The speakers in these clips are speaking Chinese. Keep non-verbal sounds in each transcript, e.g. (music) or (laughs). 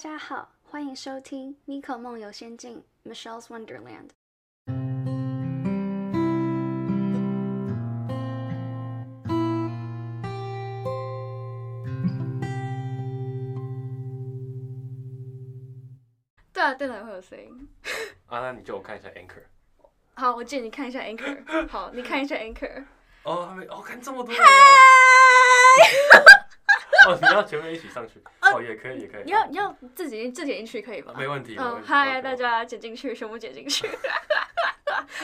家好，欢迎收听《Nico 梦游仙境》（Michelle's Wonderland）。对啊，电台会有声音。啊，那你就我看一下 Anchor。好，我借你看一下 Anchor。好，你看一下 Anchor。哦，还没，哦，看这么多人。(laughs) 哦，你要全部一起上去？哦，也可以，也可以。你要你要自己自己进去可以吗？没问题。嗯，嗨，大家剪进去，全部剪进去。(laughs)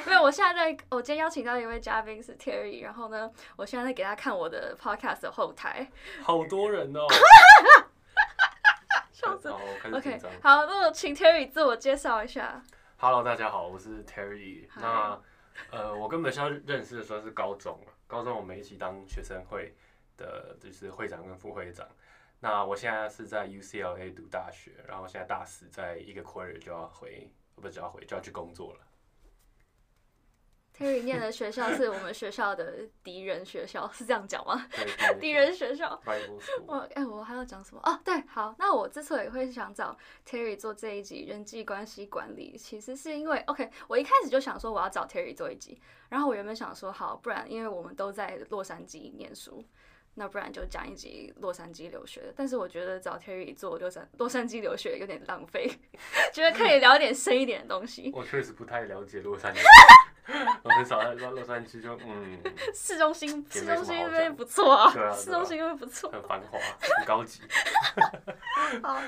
没有，我现在在，我今天邀请到一位嘉宾是 Terry，然后呢，我现在在给他看我的 Podcast 的后台。(laughs) 好多人哦。笑死。好，OK，好，那我请 Terry 自我介绍一下。Hello，大家好，我是 Terry。那呃，我跟本校认识的时候是高中了，高中我们一起当学生会。的就是会长跟副会长，那我现在是在 UCLA 读大学，然后现在大四，在一个 quarter 就要回，不是就要回，就要去工作了。Terry 念的学校是我们学校的敌人学校，是这样讲吗？(laughs) 敌人学校。我哎，我还要讲什么？哦，对，好，那我之所以会想找 Terry 做这一集人际关系管理，其实是因为 OK，我一开始就想说我要找 Terry 做一集，然后我原本想说好，不然因为我们都在洛杉矶念书。那不然就讲一集洛杉矶留学的，但是我觉得找 Terry 做洛杉洛杉矶留学有点浪费，(laughs) 觉得可以聊点深一点的东西。我确实不太了解洛杉矶，(laughs) 我很少在洛洛杉矶，就嗯，(laughs) 市中心市中心那边不错啊，对啊，市中心那边不错，很繁华，很高级。好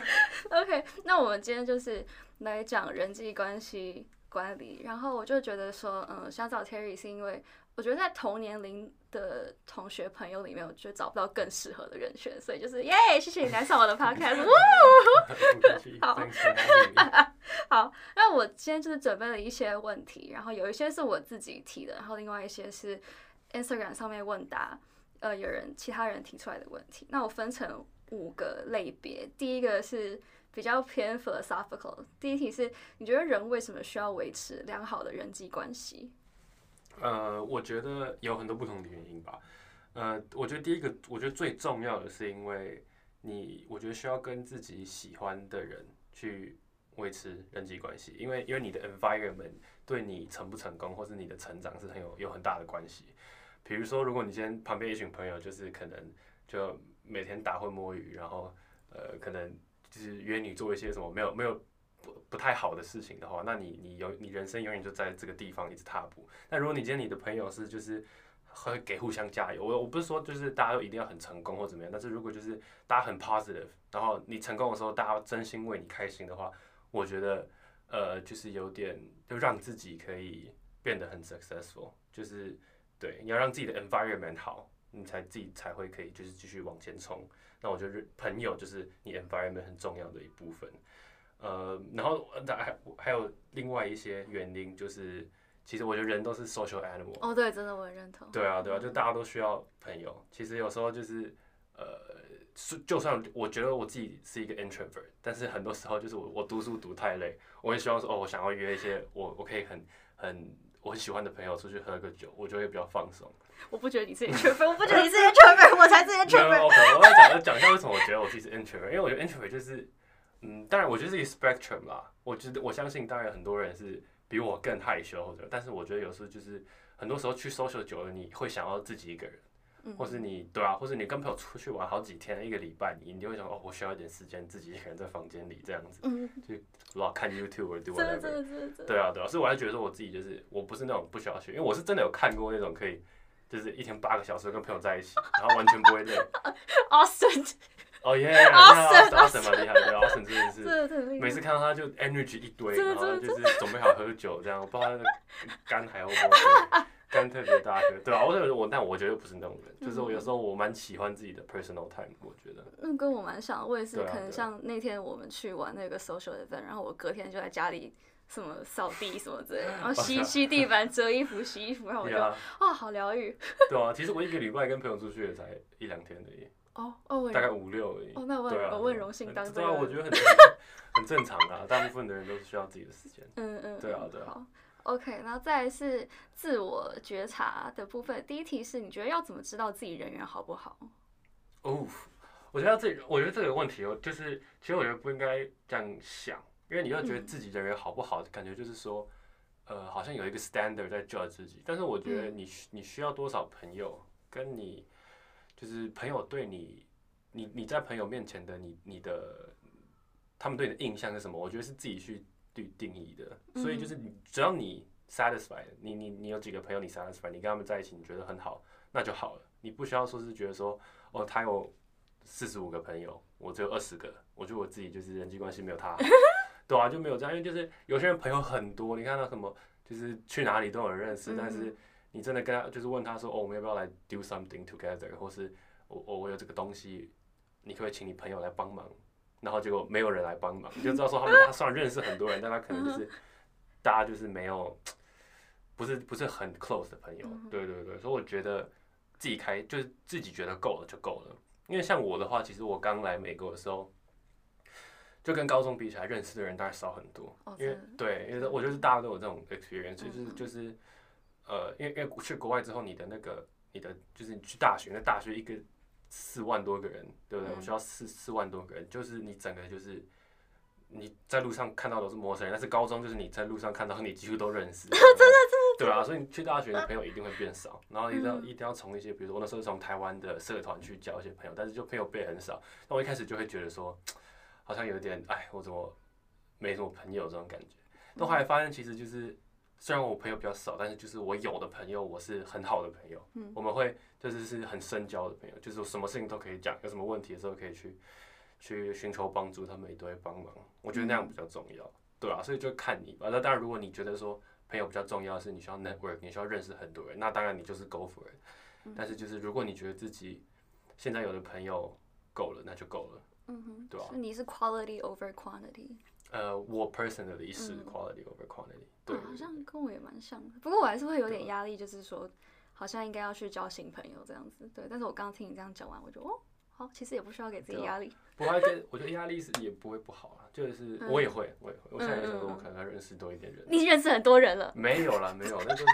，OK，那我们今天就是来讲人际关系管理，然后我就觉得说，嗯，想找 Terry 是因为。我觉得在同年龄的同学朋友里面，我觉得找不到更适合的人选，所以就是耶，谢谢你来上我的 (laughs) podcast。(laughs) 好，(laughs) 好，那我今天就是准备了一些问题，然后有一些是我自己提的，然后另外一些是 Instagram 上面问答，呃，有人其他人提出来的问题。那我分成五个类别，第一个是比较偏 philosophical，第一题是你觉得人为什么需要维持良好的人际关系？呃，我觉得有很多不同的原因吧。呃，我觉得第一个，我觉得最重要的是因为你，我觉得需要跟自己喜欢的人去维持人际关系，因为因为你的 environment 对你成不成功或是你的成长是很有有很大的关系。比如说，如果你今天旁边一群朋友就是可能就每天打混摸鱼，然后呃，可能就是约你做一些什么没有没有。不不太好的事情的话，那你你有你人生永远就在这个地方一直踏步。那如果你今天你的朋友是就是会给互相加油，我我不是说就是大家都一定要很成功或怎么样，但是如果就是大家很 positive，然后你成功的时候大家真心为你开心的话，我觉得呃就是有点就让自己可以变得很 successful，就是对你要让自己的 environment 好，你才自己才会可以就是继续往前冲。那我觉得朋友就是你 environment 很重要的一部分。呃，然后还还有另外一些原因，就是其实我觉得人都是 social animal。哦，对，真的我很认同。对啊，对啊，就大家都需要朋友。其实有时候就是，呃，是就算我觉得我自己是一个 introvert，但是很多时候就是我我读书读太累，我也希望说哦，我想要约一些我我可以很很我很喜欢的朋友出去喝个酒，我就会比较放松。(laughs) 我不觉得你是 introvert，我不觉得你是 introvert，我才是 introvert。OK，我要讲讲一下为什么我觉得我自己是 introvert，因为我觉得 introvert 就是。嗯，当然，我觉得是一个 spectrum 啦。我觉得我相信，当然很多人是比我更害羞或者，但是我觉得有时候就是很多时候去 social 久了，你会想要自己一个人，或是你对啊，或是你跟朋友出去玩好几天，一个礼拜，你你就会想哦，我需要一点时间自己一个人在房间里这样子，就老看 YouTube 或者 whatever。对啊，对啊，所以我还觉得说我自己就是我不是那种不需要学，因为我是真的有看过那种可以就是一天八个小时跟朋友在一起，然后完全不会累。(laughs) Awesome。哦耶！阿神，阿神蛮厉害的，阿神真的是，每次看到他就 energy 一堆，然后就是准备好喝酒这样，我不知道肝还 O 不 OK，肝特别大颗，对啊，我觉得我，但我觉得不是那种人，就是我有时候我蛮喜欢自己的 personal time，我觉得。那跟我蛮像，我也是，可能像那天我们去玩那个 social event，然后我隔天就在家里什么扫地什么之类，然后 (laughs) 吸吸地板、折衣服、洗衣服，然后我就啊，好疗愈。(laughs) 对啊，其实我一个礼拜跟朋友出去也才一两天而已。哦哦，大概五六而已。哦，那我我很荣幸当这对啊，我觉得很 (laughs) 很正常啊，大部分的人都是需要自己的时间。嗯嗯，对啊对啊。好，OK，然后再是自我觉察的部分。第一题是你觉得要怎么知道自己人缘好不好？哦，我觉得这，我觉得这个问题哦，就是其实我觉得不应该这样想，因为你要觉得嗯自己的人好不好，感觉就是说，呃，好像有一个 standard 在 judge 自己。但是我觉得嗯你需你需要多少朋友，跟你就是朋友对你，你你在朋友面前的你你的他们对你的印象是什么？我觉得是自己去去定义的。所以就是你只要你 satisfied，你你你有几个朋友你 satisfied，你跟他们在一起你觉得很好，那就好了。你不需要说是觉得说，哦，他有四十五个朋友，我只有二十个，我觉得我自己就是人际关系没有他好，(laughs) 对啊，就没有这样，因为就是有些人朋友很多，你看到什么就是去哪里都有人认识，但是你真的跟他就是问他说，哦，我们要不要来 do something together，或是我我我有这个东西，你可不可以请你朋友来帮忙？然后结果没有人来帮忙，你 (laughs) 就知道说他们他虽然认识很多人，但他可能就是大家就是没有，(tsk) 不是不是很 close 的朋友，对对对，所以我觉得自己开就是自己觉得够了就够了。因为像我的话，其实我刚来美国的时候，就跟高中比起来，认识的人当然少很多。因为对，因为我觉得大家都有这种 experience，就是嗯就是呃，因为因为去国外之后，你的那个你的就是你去大学，那大学一个四万多个人，对不对？嗯我需要四四万多个人，就是你整个就是。你在路上看到都是陌生人，但是高中就是你在路上看到你几乎都认识，(laughs) 真的真的，对啊，所以你去大学，你朋友一定会变少，然后一定要、嗯一定要从一些，比如说我那时候从台湾的社团去交一些朋友，但是就朋友变很少，那我一开始就会觉得说，好像有点，哎，我怎么没什么朋友这种感觉。但后来发现，其实就是虽然我朋友比较少，但是就是我有的朋友，我是很好的朋友。嗯我们会就是是很深交的朋友，就是什么事情都可以讲，有什么问题的时候可以去去寻求帮助，他们也都会帮忙。我觉得那样比较重要，对啊，所以就看你吧。那当然，如果你觉得说朋友比较重要，是你需要 network，你需要认识很多人，那当然你就是 go for it。(laughs) 但是就是如果你觉得自己现在有的朋友够了，那就够了。嗯哼，对啊所以你是 quality over quantity，呃，我 personally 是嗯 quality over quantity，对哦好像跟我也蛮像的。不过我还是会有点压力，就是说好像应该要去交新朋友这样子。对，但是我刚刚听你这样讲完，我就哦，好，其实也不需要给自己压力。不过跟我觉得压力是也不会不好啊，就是嗯我也会，我也会，我现在也想说，我可能要认识多一点人。你认识很多人了，没有啦，没有，那就是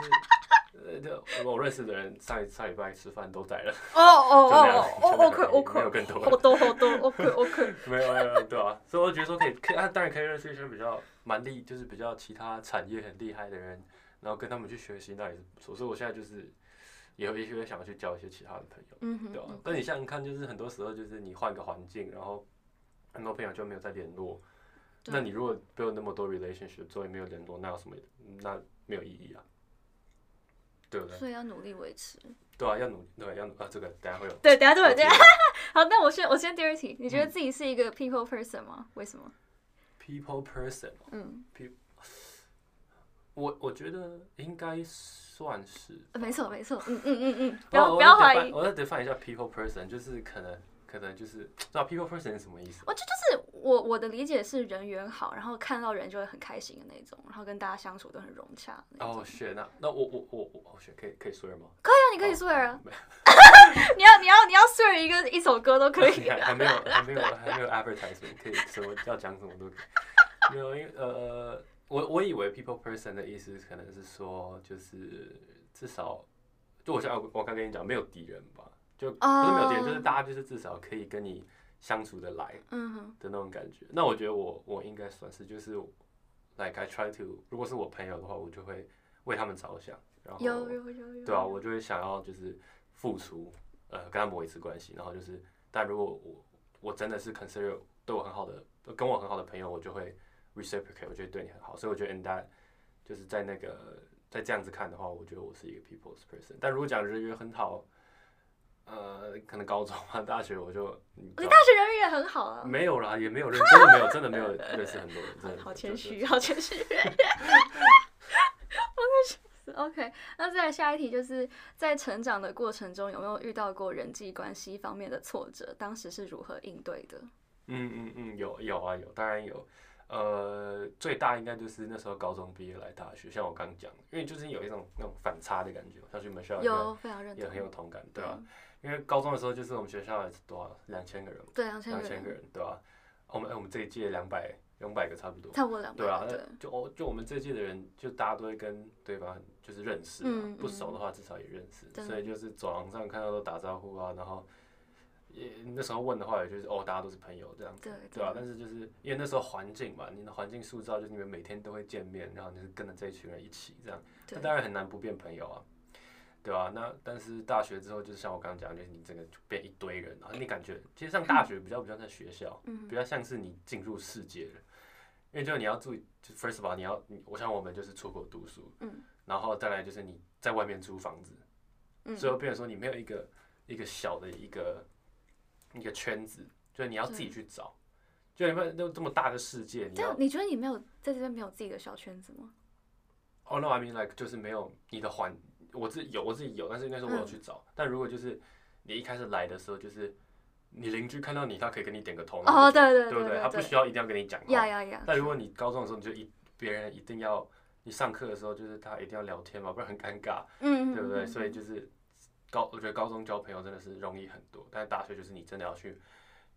呃，就我认识的人上一上礼拜吃饭都在了，(laughs) 哦哦 (laughs) 哦，OK 而已没有 OK，更多好多好多，OK (laughs) OK。没有没有，对啊，所以我觉得说可以，可以，啊，当然可以认识一些比较蛮厉，就是比较其他产业很厉害的人，然后跟他们去学习，那也是不错。所以我现在就是也有一些想要去交一些其他的朋友，嗯，对吧、嗯但你想想看，就是很多时候就是你换个环境，然后很多朋友就没有再联络，那你如果没有那么多 relationship，所以没有联络，那有什么？那没有意义啊，对不对？所以要努力维持。对啊，要努，对，要努啊，这个等一下会有。对，等下都有这样。(laughs) 好，那我先我先第二题，你觉得嗯自己是一个 people person 吗？为什么？People person，嗯，我我觉得应该算是。呃没错没错，嗯嗯嗯嗯，不哦要不要怀疑。我再 define 一下 people person，就是可能可能就是，(tsk) 知道 people person 是什么意思？我这就是我我的理解是人缘好，然后看到人就会很开心的那种，然后跟大家相处都很融洽。哦，选那那我我我我可以可以 swear 吗？可以啊，你可以哦 swear 啊，没 (laughs) 你要你要你要 swear 一个一首歌都可以 (laughs) 还。没有还没有还没有 advertisement，可以什么要讲什么都可以。(laughs) 没有，因为呃，我我以为 people person 的意思可能是说，就是至少，就我像我我刚跟你讲，没有敌人吧，就不是没有敌人，就是大家就是至少可以跟你相处的来的那种感觉。那我觉得我我应该算是就是，like I try to，如果是我朋友的话，我就会为他们着想，然后有有有有。对啊，我就会想要就是付出，呃，跟他们维持关系，然后就是，但如果我我真的是 consider 对我很好的，跟我很好的朋友，我就会 reciprocate，我就会对你很好，所以我觉得 in that 就是在那个在这样子看的话，我觉得我是一个 people's person。但如果讲人缘很好，呃，可能高中啊、大学我就你大学人缘也很好啊。没有啦，也没有认，真的没有，真的没有认识很多人，真的 (laughs) 好谦虚，好谦虚。(laughs) OK，那再来下一题，就是在成长的过程中，有没有遇到过人际关系方面的挫折？当时是如何应对的？嗯嗯嗯，有有啊有，当然有。呃，最大应该就是那时候高中毕业来大学，像我刚讲，因为就是有一种那种反差的感觉，像去我们学校有非常认也同，很有同感，对吧、因为高中的时候就是我们学校多少两千个人，对两千个人，两千个人，对吧、我们哎我们这一届两百两百个差不多，差不多两百对啊，就我就我们这届的人，就大家都会跟对方就是认识嘛，嗯不熟的话至少也认识，所以就是走廊上看到都打招呼啊，然后也那时候问的话，也就是哦，大家都是朋友这样子，对对吧、但是就是因为那时候环境嘛，你的环境塑造就是你们每天都会见面，然后你是跟着这一群人一起这样，那当然很难不变朋友啊，对吧、那但是大学之后，就是像我刚刚讲，就是你整个就变一堆人，然后你感觉其实上大学比较比较在学校，嗯比较像是你进入世界了，因为就你要注意就，first of all，你要你，我想我们就是出国读书，嗯，然后再来就是你在外面租房子，嗯。所以变成说你没有一个一个小的一个一个圈子，就是你要自己去找，就你们都这么大的世界，你你觉得你没有在这边没有自己的小圈子吗？哦、no，I mean like 就是没有你的环，我自己有我自己有，但是那时候我有去找，但如果就是你一开始来的时候，就是你邻居看到你，他可以跟你点个头，哦，对对对不对？他不需要一定要跟你讲话，呀呀呀！但如果你高中的时候，你就一别人一定要，你上课的时候就是他一定要聊天嘛，不然很尴尬，嗯，对不对？嗯所以就是高，我觉得高中交朋友真的是容易很多，但是大学就是你真的要去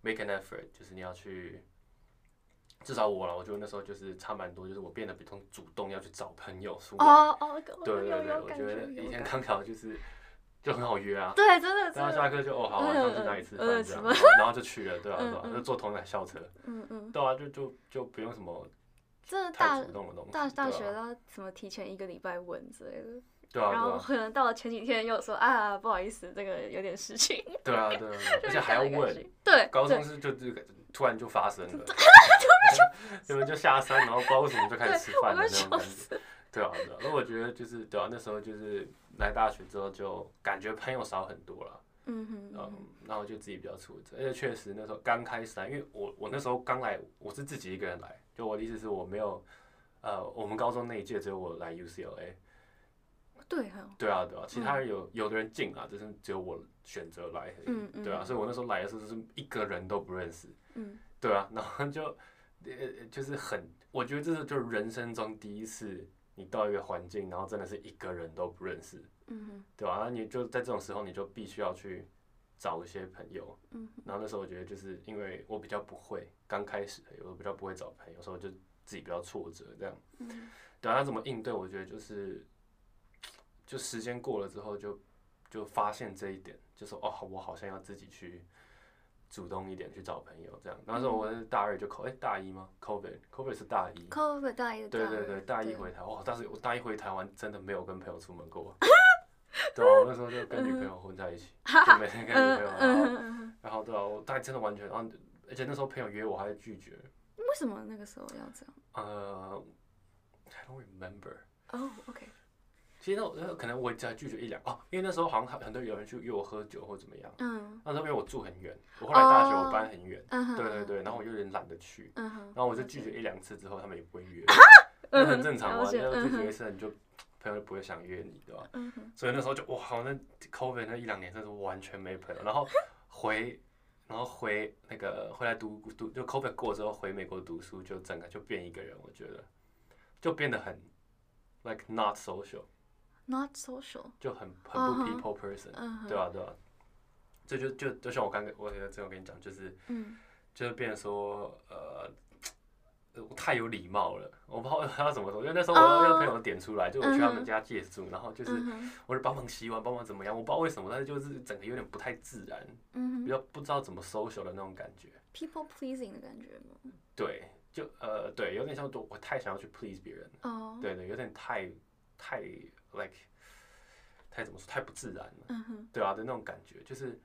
make an effort，就是你要去，至少我了，我觉得那时候就是差蛮多，就是我变得比较主动要去找朋友出来。哦哦，对对对，我觉得有以前刚考就是就很好约啊。对，真的真然后下，课就哦好，晚上去那里吃嗯饭然后就去了，对啊对啊，就坐同一台校车，嗯嗯，对啊，就就就不用什么真的太大大大学要什么提前一个礼拜问之类的，对啊然后可能到了前几天又说啊不好意思，这个有点事情，对啊对啊，(laughs) 而且还要问，对，高中是就这个突然就发生了，(laughs) 你们就下山，然后不知道为什么就开始吃饭的那种感觉，对啊对啊，那我觉得就是对啊，那时候就是来大学之后就感觉朋友少很多了。嗯哼，嗯，然后就自己比较挫折，而且确实那时候刚开始来，因为我我那时候刚来，我是自己一个人来，就我的意思是我没有，呃，我们高中那一届只有我来 UCLA，对哈，对啊对啊，其他人有有的人进啊，就是只有我选择来，嗯嗯。对啊，所以我那时候来的时候就是一个人都不认识，嗯。对啊，然后就呃就是很，我觉得这是就是人生中第一次你到一个环境，然后真的是一个人都不认识，嗯哼对吧、那你就在这种时候，你就必须要去找一些朋友。嗯然后那时候我觉得，就是因为我比较不会，刚开始我比较不会找朋友，所以我就自己比较挫折这样。嗯对啊，那怎么应对？我觉得就是，就时间过了之后就，就发现这一点，就说哦，我好像要自己去主动一点去找朋友这样。那时候我是大二就 co，哎、大一吗？COVID，COVID 是大一。，COVID 大一对对对，大一回台哇！但是我大一回台湾真的没有跟朋友出门过。(laughs) 对啊，我那时候就跟女朋友混在一起，就每天跟女朋友，然后对啊，我大一真的完全，然后而且那时候朋友约我还拒绝，为什么那个时候要这样？呃，I don't remember。哦，OK，其实那我可能我只拒绝一两哦，因为那时候好像很多有人去约我喝酒或怎么样。嗯。那时候因为我住很远，我后来大学哦我搬很远，对对对，然后我有点懒得去，嗯哼，然后我就拒绝一两次之后，他们也不会约，嗯 (laughs) 那很正常嘛，了解要拒嗯哼。绝一次你就 (tsk) 朋友就不会想约你，对吧？嗯哼，所以那时候就哇，好像 COVID 那一两年真是完全没朋友，然后回，然后回那个回来读读，就 COVID 过之后回美国读书，就整个就变一个人，我觉得就变得很 like not social，Not social，就很很不 people person，、对啊对啊，这就就就像我刚刚我之前跟你讲，就是嗯。就是变成说呃。我太有礼貌了，我不知道 (laughs) 要怎么说，因为那时候我哦。有朋友点出来，就我去他们家借住，然后就是我是帮忙洗碗，帮忙怎么样，我不知道为什么，但是就是整个有点不太自然，嗯哼。比较不知道怎么 social 的那种感觉。，people pleasing 的感觉吗？对，就呃，对，有点像我我太想要去 please 别人，哦，对对，有点太太 like 太怎么说，太不自然了，嗯哼，对啊的那种感觉，就是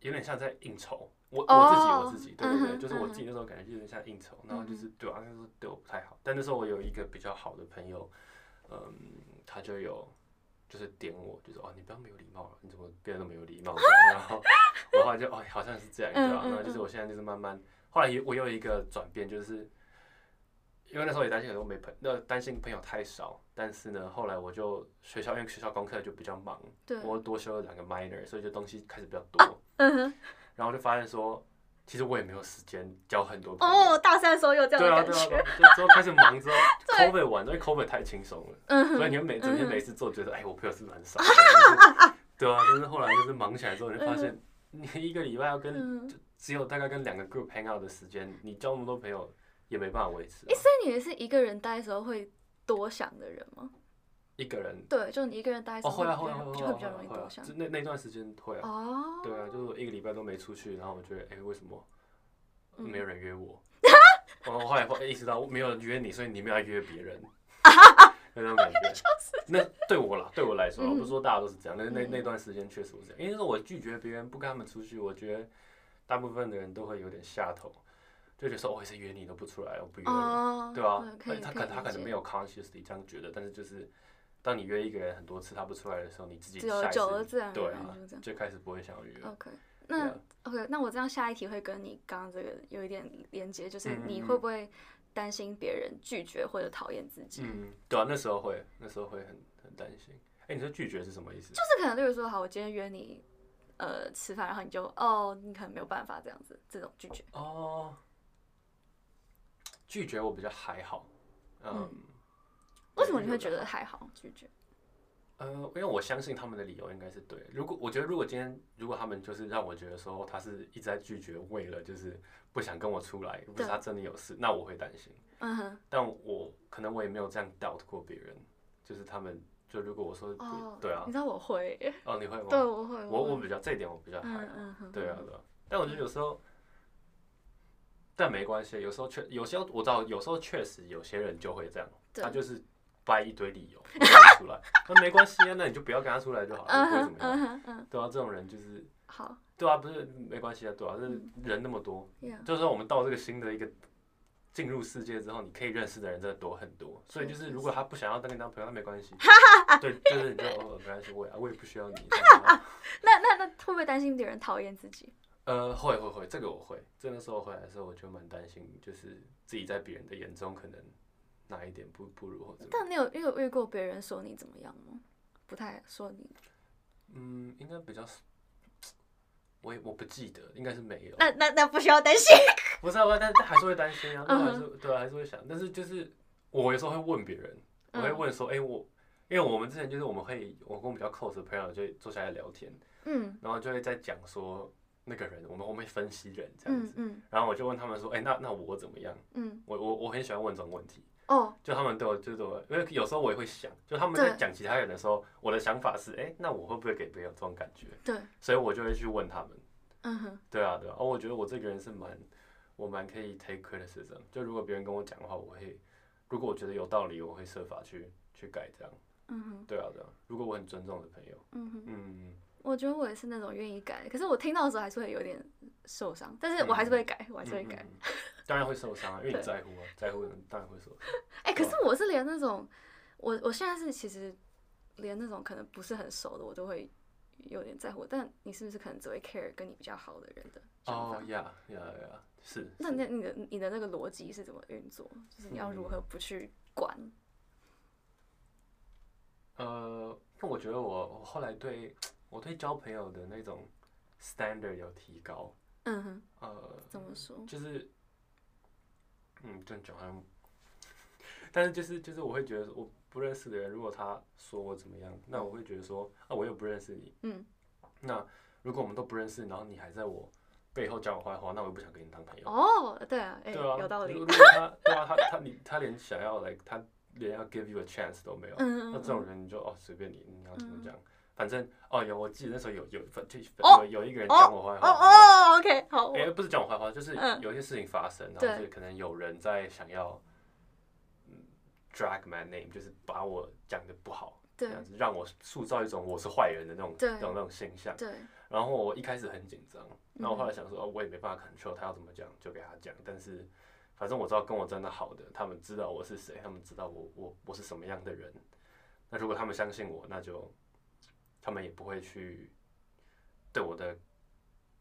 有点像在应酬。我哦我自己我自己，对对对，嗯就是我嗯自己那时候感觉就有点像应酬，然后就嗯是对啊，那时候对我不太好。但那时候我有一个比较好的朋友，嗯，他就有就是点我，就说哦，你不要没有礼貌了，你怎么变得那么有礼貌？然后我后来就哦，好像是这样，对吧、嗯嗯那就是我现在就是慢慢，后来也我有一个转变，就是因为那时候也担心很多没朋，那担心朋友太少，但是呢，后来我就学校因为学校功课就比较忙，对，我多修了两个 minor，所以就东西开始比较多，嗯哼，然后就发现说，其实我也没有时间交很多朋友。哦，大三的时候有这样对啊，的感对啊，对，啊就之后开始忙之后 (laughs) 对，COVID 完，因为 COVID 太轻松了，嗯哼，所以你会每整天嗯没事做，觉得哎，我朋友是不是很少？(laughs) 但是对啊，但是后来就是忙起来之后，你就发现你一个礼拜要跟只有大概跟两个 group hang out 的时间，你交那么多朋友也没办法维持所以你也是一个人待的时候会多想的人吗？一个人对，就你一个人待着哦，会啊比较会啊会啊就会比较容易多想就。那那段时间会啊，哦，对啊，就是我一个礼拜都没出去，然后我觉得哎、为什么嗯没有人约我？(laughs) 我后来后意识到没有人约你，所以你们要约别人，(laughs) 那种感觉。那对我啦，对我来说，我不是说大家都是这样，那那嗯那段时间确实我是这样，因为那时候我拒绝别人不跟他们出去，我觉得大部分的人都会有点下头，就觉得说我也是约你都不出来，我不约人。哦，对啊，可以，他可他可能没有 consciously 这样觉得，但是就是当你约一个人很多次他不出来的时候，你自己自然而对啊最开始不会想要约。OK，那 OK，那我这样下一题会跟你刚刚这个有一点连接，就是嗯你会不会担心别人拒绝或者讨厌自己？嗯，对啊，那时候会，那时候会很很担心。哎、你说拒绝是什么意思？就是可能，例如说，好，我今天约你呃吃饭，然后你就哦，你可能没有办法这样子，这种拒绝。哦，拒绝我比较还好，嗯，嗯为什么你会觉得还好拒绝？呃，因为我相信他们的理由应该是对。如果我觉得，如果今天如果他们就是让我觉得说他是一直在拒绝，为了就是不想跟我出来，不是他真的有事，那我会担心。嗯哼，但我可能我也没有这样 doubt 过别人，就是他们就如果我说哦，对啊你，知道我会，哦，你会吗？对，我会，我我比较这一点我比较还好，嗯嗯哼，对啊对啊。但我觉得有时候，但没关系，有时候确有些我知道，有时候确实有些人就会这样，他就是掰一堆理由不出来，那没关系啊，那你就不要跟他出来就好了，嗯不会怎么样。对啊，这种人就是好对啊，不是没关系啊，对啊，就是人那么多就是说我们到这个新的一个进入世界之后，你可以认识的人真的多很多，所以就是如果他不想要跟你当朋友，那没关系，(laughs) 对，就是你就哦没关系，我也我也不需要你。(laughs) 那那那会不会担心别人讨厌自己？呃，会会会，这个我会，这那时候回来的时候，我就蛮担心，就是自己在别人的眼中可能哪一点不不如或者但你有你有遇过别人说你怎么样吗？不太说你，嗯，应该比较，我也我不记得，应该是没有。那那那不需要担心。(laughs) 不是啊，但但还是会担心啊，嗯那还是对啊，还是会想。但是就是我有时候会问别人，我会嗯问说，哎、我因为我们之前就是我们会，我跟我比较 close 的朋友就坐下来聊天，嗯然后就会在讲说那个人，我们我们会分析人这样子，嗯嗯然后我就问他们说，哎、那那我怎么样？嗯，我我我很喜欢问这种问题，哦，就他们对我就是对我，因为有时候我也会想，就他们在讲其他人的时候，我的想法是，哎、那我会不会给别人有这种感觉？对，所以我就会去问他们。嗯哼，对啊，对啊，哦，我觉得我这个人是蛮，我蛮可以 take criticism。就如果别人跟我讲的话，我会，如果我觉得有道理，我会设法去去改这样。嗯哼，对啊，对啊，如果我很尊重的朋友，嗯哼。嗯，我觉得我也是那种愿意改，可是我听到的时候还是会有点受伤，但是我还是会改，我还是会改。当然会受伤啊，因为你在乎啊，在乎人当然会受伤。哎、可是我是连那种，我我现在是其实连那种可能不是很熟的，我都会有点在乎。但你是不是可能只会 care 跟你比较好的人的？哦呀呀呀，是。那是那你的你的那个逻辑是怎么运作？就是你要如何不去管？呃，那我觉得我我后来对我对交朋友的那种 standard 有提高。嗯哼，呃，怎么说？就是，嗯，这样讲好像，但是就是就是我会觉得我不认识的人，如果他说我怎么样，那我会觉得说啊，我又不认识你，嗯，那如果我们都不认识，然后你还在我背后讲我坏话，那我也不想跟你当朋友。哦，对啊，哎、对啊，有道理如。果他对啊，他他你他连想要来，他连要 give you a chance 都没有，嗯那这种人你就哦随便你，你要怎么讲，反正哦有我记得那时候有有反就哦有有一个人讲我坏哦话，然后哦，OK，好，哎、不是讲我坏话，就是嗯有一些事情发生，然后对是可能有人在想要，嗯，drag my name，就是把我讲的不好，这对样子让我塑造一种我是坏人的那种那种那种形象。对，然后我一开始很紧张，然后嗯后来想说，哦，我也没办法 control 他要怎么讲，就给他讲。但是反正我知道跟我真的好的，他们知道我是谁，他们知道我我我是什么样的人。那如果他们相信我，那就他们也不会去对我的，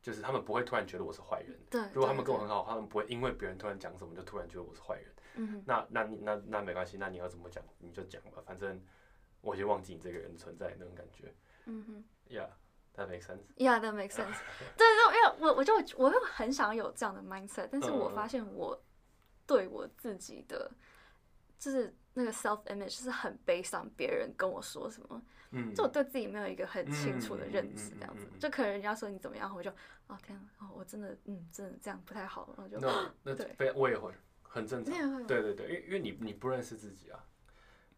就是他们不会突然觉得我是坏人。对。如果他们跟我很好，他们不会因为别人突然讲什么就突然觉得我是坏人。嗯哼，那那那那没关系，那你要怎么讲你就讲吧，反正我已经忘记你这个人存在那种感觉。嗯哼。Yeah，that makes sense。Yeah, that makes sense 对。(laughs) 对，因为我我就我会很想有这样的 mindset，但是我嗯发现我对我自己的就是那个 self image 是很 based on 别人跟我说什么，嗯，就我对自己没有一个很清楚的认知，这样子嗯嗯嗯嗯嗯。就可能人家说你怎么样，我就哦天啊，哦我真的嗯真的这样不太好，然后就那 (laughs) 那对非我也会很正常。对对对，因为因为你你不认识自己啊。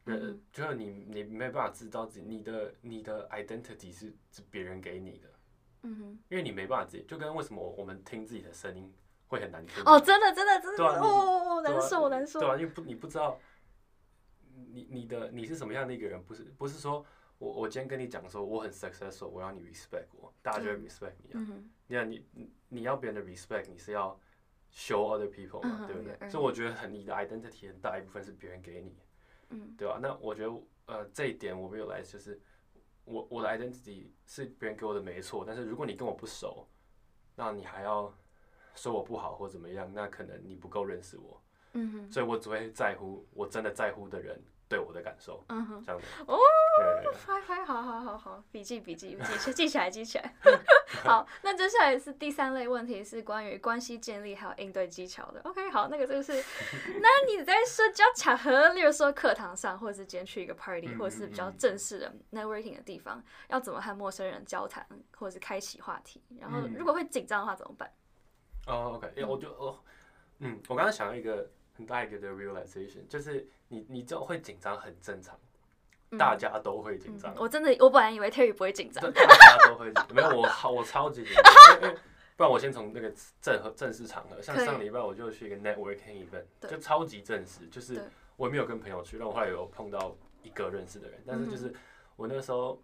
呃嗯就是你你没办法知道自己你的你的 identity 是是别人给你的，嗯哼，因为你没办法自己，就跟为什么我们听自己的声音会很难听哦，真的真的真的，哦，难受难受对，啊，因为不你不知道你你的你是什么样的一个人，不是不是说我我今天跟你讲说我很 successful，我要你 respect 我，大家就会 respect 你啊。嗯，你看你你你要别人的 respect，你是要 show other people 嘛，嗯对不对？嗯所以我觉得很你的 identity 很大一部分是别人给你，嗯对吧、那我觉得呃这一点我 realize 就是我我的 identity 是别人给我的没错，但是如果你跟我不熟，那你还要说我不好或怎么样，那可能你不够认识我，嗯哼，所以我只会在乎我真的在乎的人对我的感受，嗯哼。这样子。哦对对对拍拍，好好好好，笔记笔记记起记起来 (laughs) 记起来。(laughs) 好，那接下来是第三类问题，是关于关系建立还有应对技巧的。OK，好，那个就是，(laughs) 那你在社交场合，例如说课堂上，或者是今天去一个 party，嗯或者是比较正式的 networking 的地方，要怎么和陌生人交谈，或者是开启话题？然后嗯如果会紧张的话怎么办？哦，OK，因为我就哦，嗯，我刚刚想到一个很大一个的 realization，就是你你这种会紧张很正常，大家都会紧张嗯，我真的，我本来以为 Terry 不会紧张这。大家都会紧没有我好我超级紧张，因为不然我先从那个正和正式场合，像上礼拜我就去一个 networking event，就超级正式，就是我也没有跟朋友去，但我后来有碰到一个认识的人，但是嗯就是我那个时候。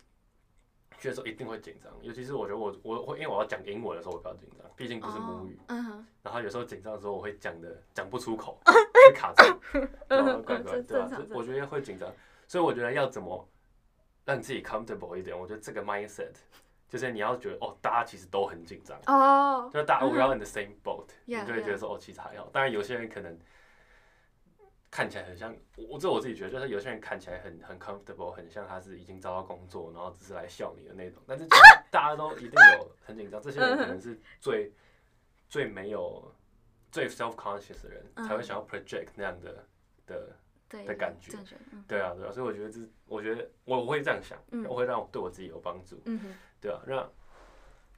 去的时候一定会紧张，尤其是我觉得我我会因为我要讲英文的时候我比较紧张，毕竟不是母语。然后有时候紧张的时候，我会讲的讲不出口，(laughs) 会卡住，然后怪怪，对吧、我觉得会紧张，所以我觉得要怎么让自己 comfortable 一点，我觉得这个 mindset 就是你要觉得哦，大家其实都很紧张，哦，就是大家嗯 we're all in the same boat，、你就会觉得说哦，其实还好。当然有些人可能看起来很像，我我这我自己觉得，就是有些人看起来很很 comfortable，很像他是已经找到工作，然后只是来笑你的那种。但是其实大家都一定有很紧张，这些人可能是最最没有最 self conscious 的人，才会想要 project 那样的的。的感觉，嗯对啊，对啊，所以我觉得这，我觉得我我会这样想，嗯我会让我对我自己有帮助。对啊，那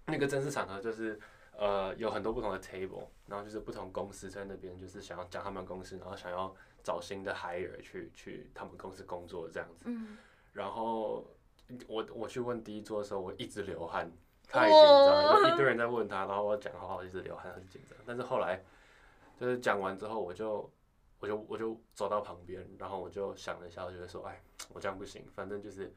那个正式场合就是呃有很多不同的 table，然后就是不同公司在那边就是想要讲他们公司，然后想要找新的 hire 去去他们公司工作这样子。嗯，然后我我去问第一桌的时候，我一直流汗，太紧张了，就一堆人在问他，然后我讲话我一直流汗，很紧张。但是后来就是讲完之后，我就我就我就走到旁边，然后我就想了一下，我觉得说，哎，我这样不行，反正就是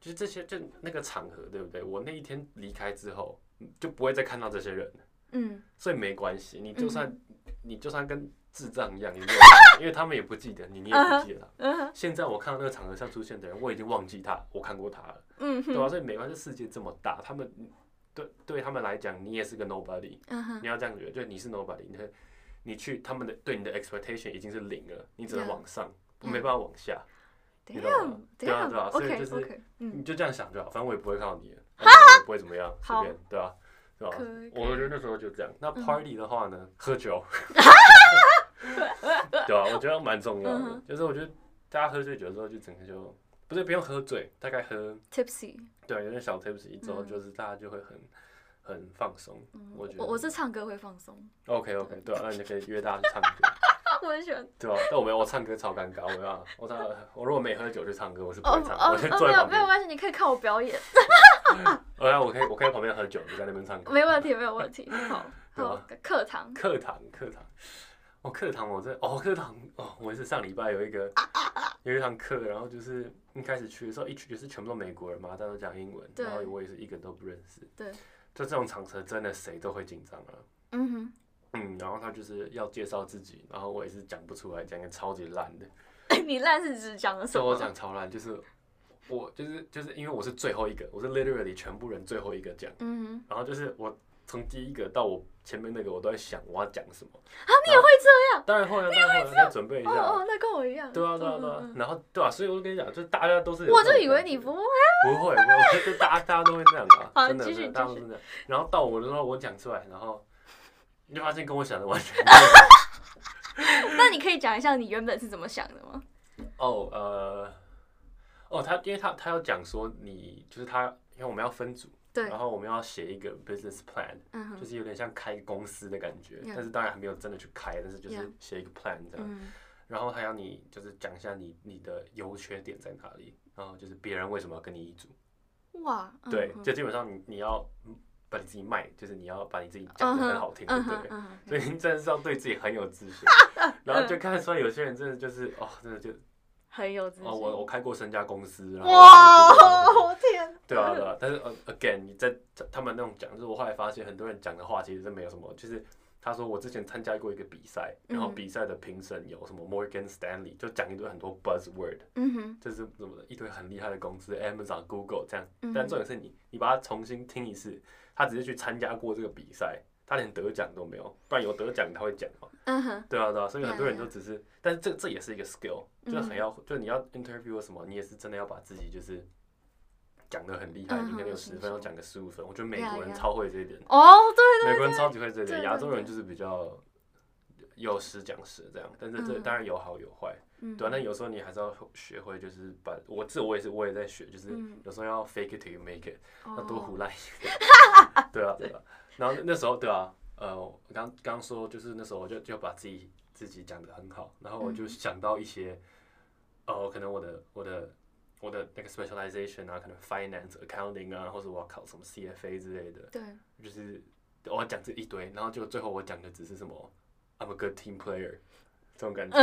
就是这些就那个场合，对不对？我那一天离开之后，就不会再看到这些人了，嗯，所以没关系，你就算、你就算跟智障一样，也没有因为他们也不记得你，你也不记得他。现在我看到那个场合上出现的人，我已经忘记他，我看过他了，嗯哼，对吧、所以没关系，世界这么大，他们对对他们来讲，你也是个 nobody，你要这样觉得，就你是 nobody，你去他们的对你的 expectation 已经是零了，你只能往上.没办法往下，对啊对啊所以就是你就这样想就好，反正我也不会看到你 (laughs) 也不会怎么样，随便，对吧、对吧、我觉得那时候就这样。那嗯。party 的话呢，喝酒，(laughs) 对吧、我觉得蛮重要的就是我觉得大家喝醉酒之后，就整个就不是不用喝醉，大概喝 tipsy，对有点小 tipsy 之后，嗯。就是大家就会很很放松。嗯我觉得。我我是唱歌会放松，OK OK，对啊，那你就可以约大家去唱歌，(laughs) 我很喜欢。对啊、但我没有，我唱歌超尴尬，我要我唱 (laughs) 我如果没喝酒去唱歌，我是不哦会唱，哦我先哦，坐在旁边。没有没有关系，你可以看我表演，(laughs) 哦，然后我可以我可以旁边喝酒，你在那边唱歌。没问题没有问题。好，好课堂，课堂，课堂，哦，课堂，我这哦，课堂哦，我也是上礼拜有一个有一堂课，然后就是一开始去的时候，一去就是全部都美国人嘛，大家都讲英文，对。然后我也是一个都不认识，对，就这种场合真的谁都会紧张啊，嗯哼，嗯，然后他就是要介绍自己，然后我也是讲不出来，讲个超级烂的，(laughs) 你烂是指讲了什么我？讲超烂，就是我就是就是因为我是最后一个，我是 literally 全部人最后一个讲，嗯然后就是我从第一个到我前面那个，我都在想我要讲什么。啊，你也会这样？当然会啊，当然会啊，要准备一下。哦哦，那跟我一样。对啊，对啊，嗯对啊嗯。然后对啊，所以我就跟你讲，就是大家都是我。就以为你不会。不会，不会，就大家大家都会这样 (laughs) 好啊，真的，真的，大家都是这样。然后到我的时候，我讲出来，然后你就发现跟我想的完全不一样。(laughs) 那你可以讲一下你原本是怎么想的吗？哦，呃，哦，他因为他他要讲说你就是他，因为我们要分组，对。然，后我们要写一个 business plan，嗯，就是有点像开公司的感觉.但是当然还没有真的去开，但是就是写一个 plan 这样。嗯。然后还要你就是讲一下你你的优缺点在哪里，然后就是别人为什么要跟你一组，哇，嗯。对，哼。就基本上你你要嗯把你自己卖，就是你要把你自己讲的很好听，对所以你真的是要对自己很有自信，(laughs) 然后就看得出来有些人真的就是哦，真的就很有自信。哦，我我开过身家公司，然后哇，天，对啊对啊，但是呃 again 你在他们那种讲，就是我后来发现很多人讲的话其实是没有什么，就是他说我之前参加过一个比赛，然后嗯。比赛的评审有什么 Morgan Stanley，就讲一堆很多 buzzword，嗯哼，就是什么的一堆很厉害的公司，Amazon、Google 这样，嗯但重点是你你把它重新听一次，他只是去参加过这个比赛，他连得奖都没有，不然有得奖他会讲嘛。嗯哼，对啊，对啊，所以很多人都只是，但是这这也是一个 skill，就是很嗯要，就你要 interview 什么，你也是真的要把自己就是讲的很厉害，嗯你可能有十分要讲个十五分，我觉得美国人超会这一点，哦，对美国人超级会这一点，对对亚洲人就是比较有实讲实这样，但是这嗯。当然有好有坏，嗯。对啊，那有时候你还是要学会，就是把我这我也是我也在学，就是嗯。有时候要 fake it till you make it，要多胡哦乱一点。(laughs) 对啊，对啊。然后那时候，对啊，呃，我刚刚说就是那时候我就就把自己自己讲的很好，然后我就嗯。想到一些，呃，可能我的我的我的那个 specialization 啊，可能 finance、accounting 啊，或者我要考什么 CFA 之类的，对，就是我要讲这一堆，然后就最后我讲的只是什么 I'm a good team player (laughs) 这种感觉。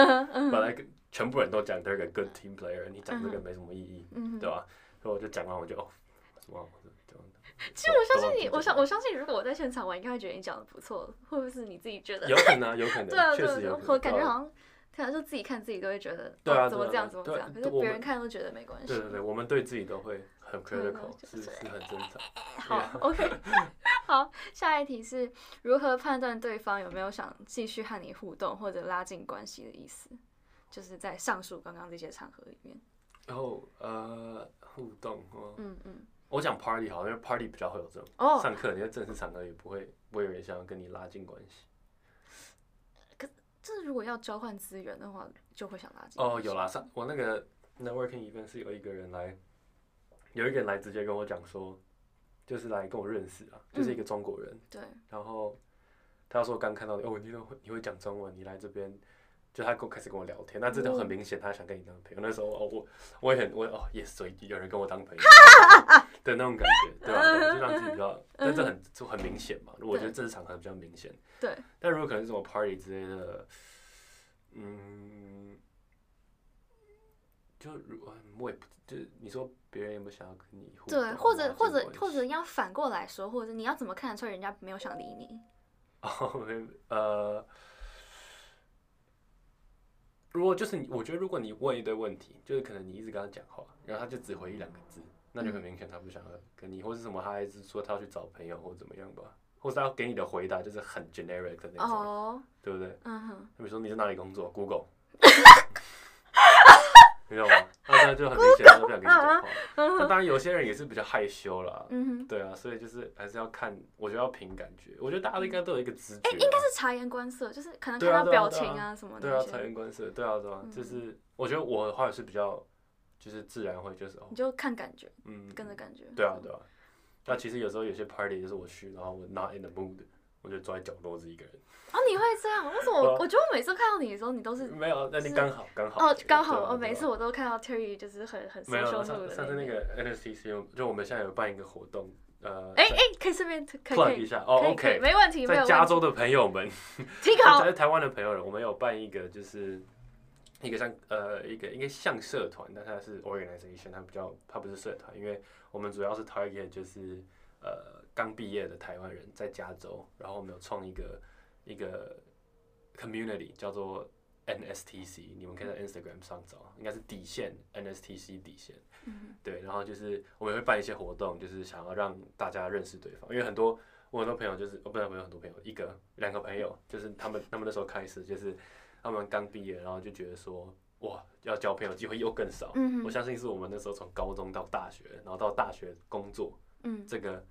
本来跟全部人都讲 they're a good team player，你讲这个没什么意义，对吧？所以我就讲完我就哦，什么。其实我相信你，我相我我相信，如果我在现场，我应该会觉得你讲的不错，会不会是你自己觉得？有可能 (laughs) 啊，有可能，对啊，确实有可能。我感觉好像，可能就自己看自己都会觉得，对啊怎么这样，怎么这样，可是别人看都觉得没关系。对对对，我们对自己都会很对 critical，是是是很正常。好，(laughs) OK，(laughs) 好，下一题是如何判断对方有没有想继续和你互动或者拉近关系的意思？就是在上述刚刚这些场合里面，然后呃，互动哦，嗯嗯，我讲 party 好，因为 party 比较会有这种。哦，上课你在正式场合也不会不会有人想要跟你拉近关系。这如果要交换资源的话，就会想拉近。哦，有啦，上我那个 networking event 是有一个人来，有一个人来直接跟我讲说，就是来跟我认识啊，就是一个中国人，对，然后他说刚看到你，哦，你都会你会讲中文，你来这边，就他跟我开始跟我聊天，那这就很明显他想跟你当朋友。那时候哦，我我也很我哦也所以有人跟我当朋友 (laughs) 的那种感觉，对吧、对就让自己比较，但这很就很明显嘛。我觉得这是场合比较明显。对，但如果可能是什么 party 之类的，嗯，就如我也不就是你说别人有没有想要跟你对，或者或者或者你要反过来说，或者你要怎么看得出来人家没有想理你？哦，(laughs) 呃，如果就是你，我觉得如果你问一堆问题，就是可能你一直跟他讲话，然后他就只回一两个字，那就很明显他不想要跟你，或是什么，他还是说他要去找朋友或者怎么样吧，或者他要给你的回答就是很 generic 的那种，哦，对不对？嗯哼，比如说你在哪里工作，Google，(laughs) 你知道吗？那他就很明显他不想跟你讲话。(laughs) 那当然有些人也是比较害羞啦，对啊，所以就是还是要看，我觉得要凭感觉，我觉得大家应该都有一个直觉啊、应该是察言观色，就是可能看到表对啊啊情啊什么的对啊，察言，观色，对啊，对啊，嗯就是我觉得我的话是比较，就是自然会就是哦你，就看感觉，嗯，跟着感觉。对啊，对啊。那其实有时候有些 party 就是我去，然后我 not in the mood，我就坐在角落自己一个人。哦，你会这样？为什么我？我觉得我每次看到你的时候，你都是没有，那你刚好刚好。哦，刚好哦，每次。我都看到 Terry 就是很很没有上次那个 NSTC，就我们现在有办一个活动，呃，哎哎，可以顺便可以一下哦，OK，没问题，在。加州的朋友们，(laughs) 听好，(laughs) 在台湾的朋友们，我们有办一个就是一个像呃一个应该像社团，但它是 organization，它比较它不是社团，因为我们主要是 target 就是呃刚毕业的台湾人在加州，然后我们有创一个一个 community 叫做 NSTC，你们可以在 Instagram 上找，应该是底线 NSTC 底线。嗯对，然后就是我们会办一些活动，就是想要让大家认识对方，因为很多我很多朋友就是，哦，不是，没有很多朋友，一个两个朋友，就是他们他们那时候开始就是他们刚毕业，然后就觉得说，哇，要交朋友机会又更少。嗯哼我相信是我们那时候从高中到大学，然后到大学工作嗯这个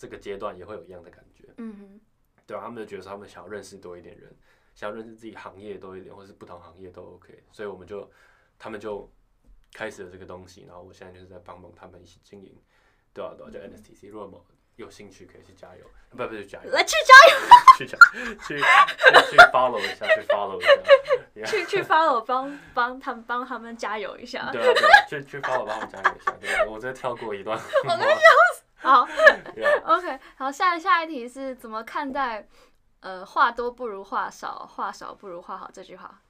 这个阶段也会有一样的感觉，嗯哼，对啊，他们就觉得说他们想要认识多一点人，想要认识自己行业多一点，或是不同行业都 OK，所以我们就他们就开始了这个东西，然后我现在就是在帮忙他们一起经营，对啊对啊，叫 NSTC，如果有有兴趣可以去加油，不不是加油，来去加油。去加，(laughs) 去去去 follow 一下，去 follow 一下，(laughs) Yeah 去去 follow 帮帮他们帮他们加油一下。对啊对啊，去去 follow 帮我加油一下，对，我再跳过一段。(laughs) (laughs) 好，(laughs) OK，好，下下一题是怎么看待呃话多不如话少，话少不如话好这句话？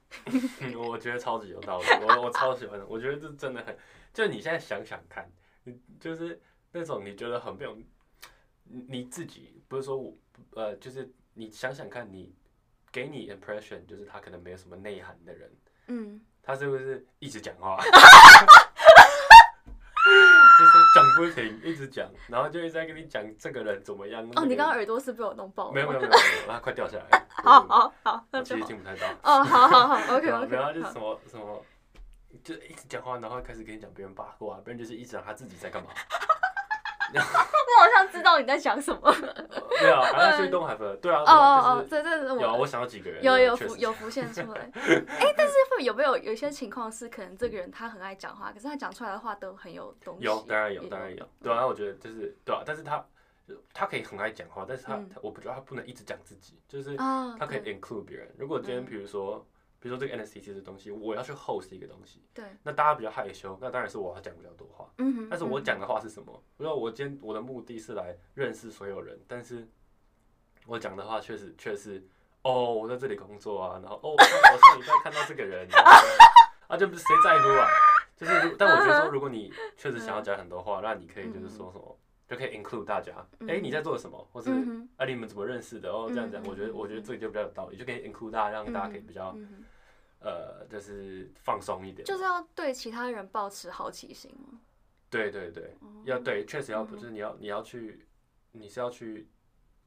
嗯 (laughs) 我觉得超级有道理，我我超喜欢的，我觉得这真的很，就你现在想想看，你就是那种你觉得很没有，你你自己不是说我呃，就是你想想看，你给你 impression 就是他可能没有什么内涵的人，嗯，他是不是一直讲话？就是讲不停，一直讲，然后就一直在跟你讲这个人怎么样。哦，你刚刚刚耳朵是被我弄爆了。没有没有没有没有，他快掉下来。(laughs) 好好好，其。实听不太到。哦，好好好，OK (laughs) OK。然后就是什么什么，就一直讲话，然后开始跟你讲别人八卦，别人就是一直讲他自己在干嘛。(laughs) 我好像知道你在讲什么。对啊，还有去东海分，对啊，哦哦哦，这这是就是有啊，我我想到几个人，有有浮有浮现出来。(laughs) 哎，但是会有没有有一些情况是，可能这个人他很爱讲话，可是他讲出来的话都很有东西。有，当然有，也当然有，对啊，我觉得就是对啊，但是他他可以很爱讲话，但是他我不觉得他不能一直讲自己，就是啊，他可以对 include 别人。如果今天嗯比如说，比如说这个 NST 的东西，我要去 host 一个东西，对，那大家比较害羞，那当然是我要讲比较多话。嗯哼。但是我嗯讲的话是什么？比如说我今天我的目的是来认识所有人，但是我讲的话确实确实，哦，我在这里工作啊，然后哦，我上礼拜看到这个人，(laughs) 啊，就不是谁在乎啊？就是如，但我觉得说，如果你确实想要讲很多话，那你可以就是说什么，就可以 include 大家，哎，你在做什么，或是嗯啊你们怎么认识的？哦，这样子，嗯我觉得我觉得这个就比较有道理，就可以 include 大家，让大家可以比较嗯。呃，就是放松一点。就是要对其他人保持好奇心嘛。对对对，哦。要对，确实要，嗯就是你要你要去，你是要去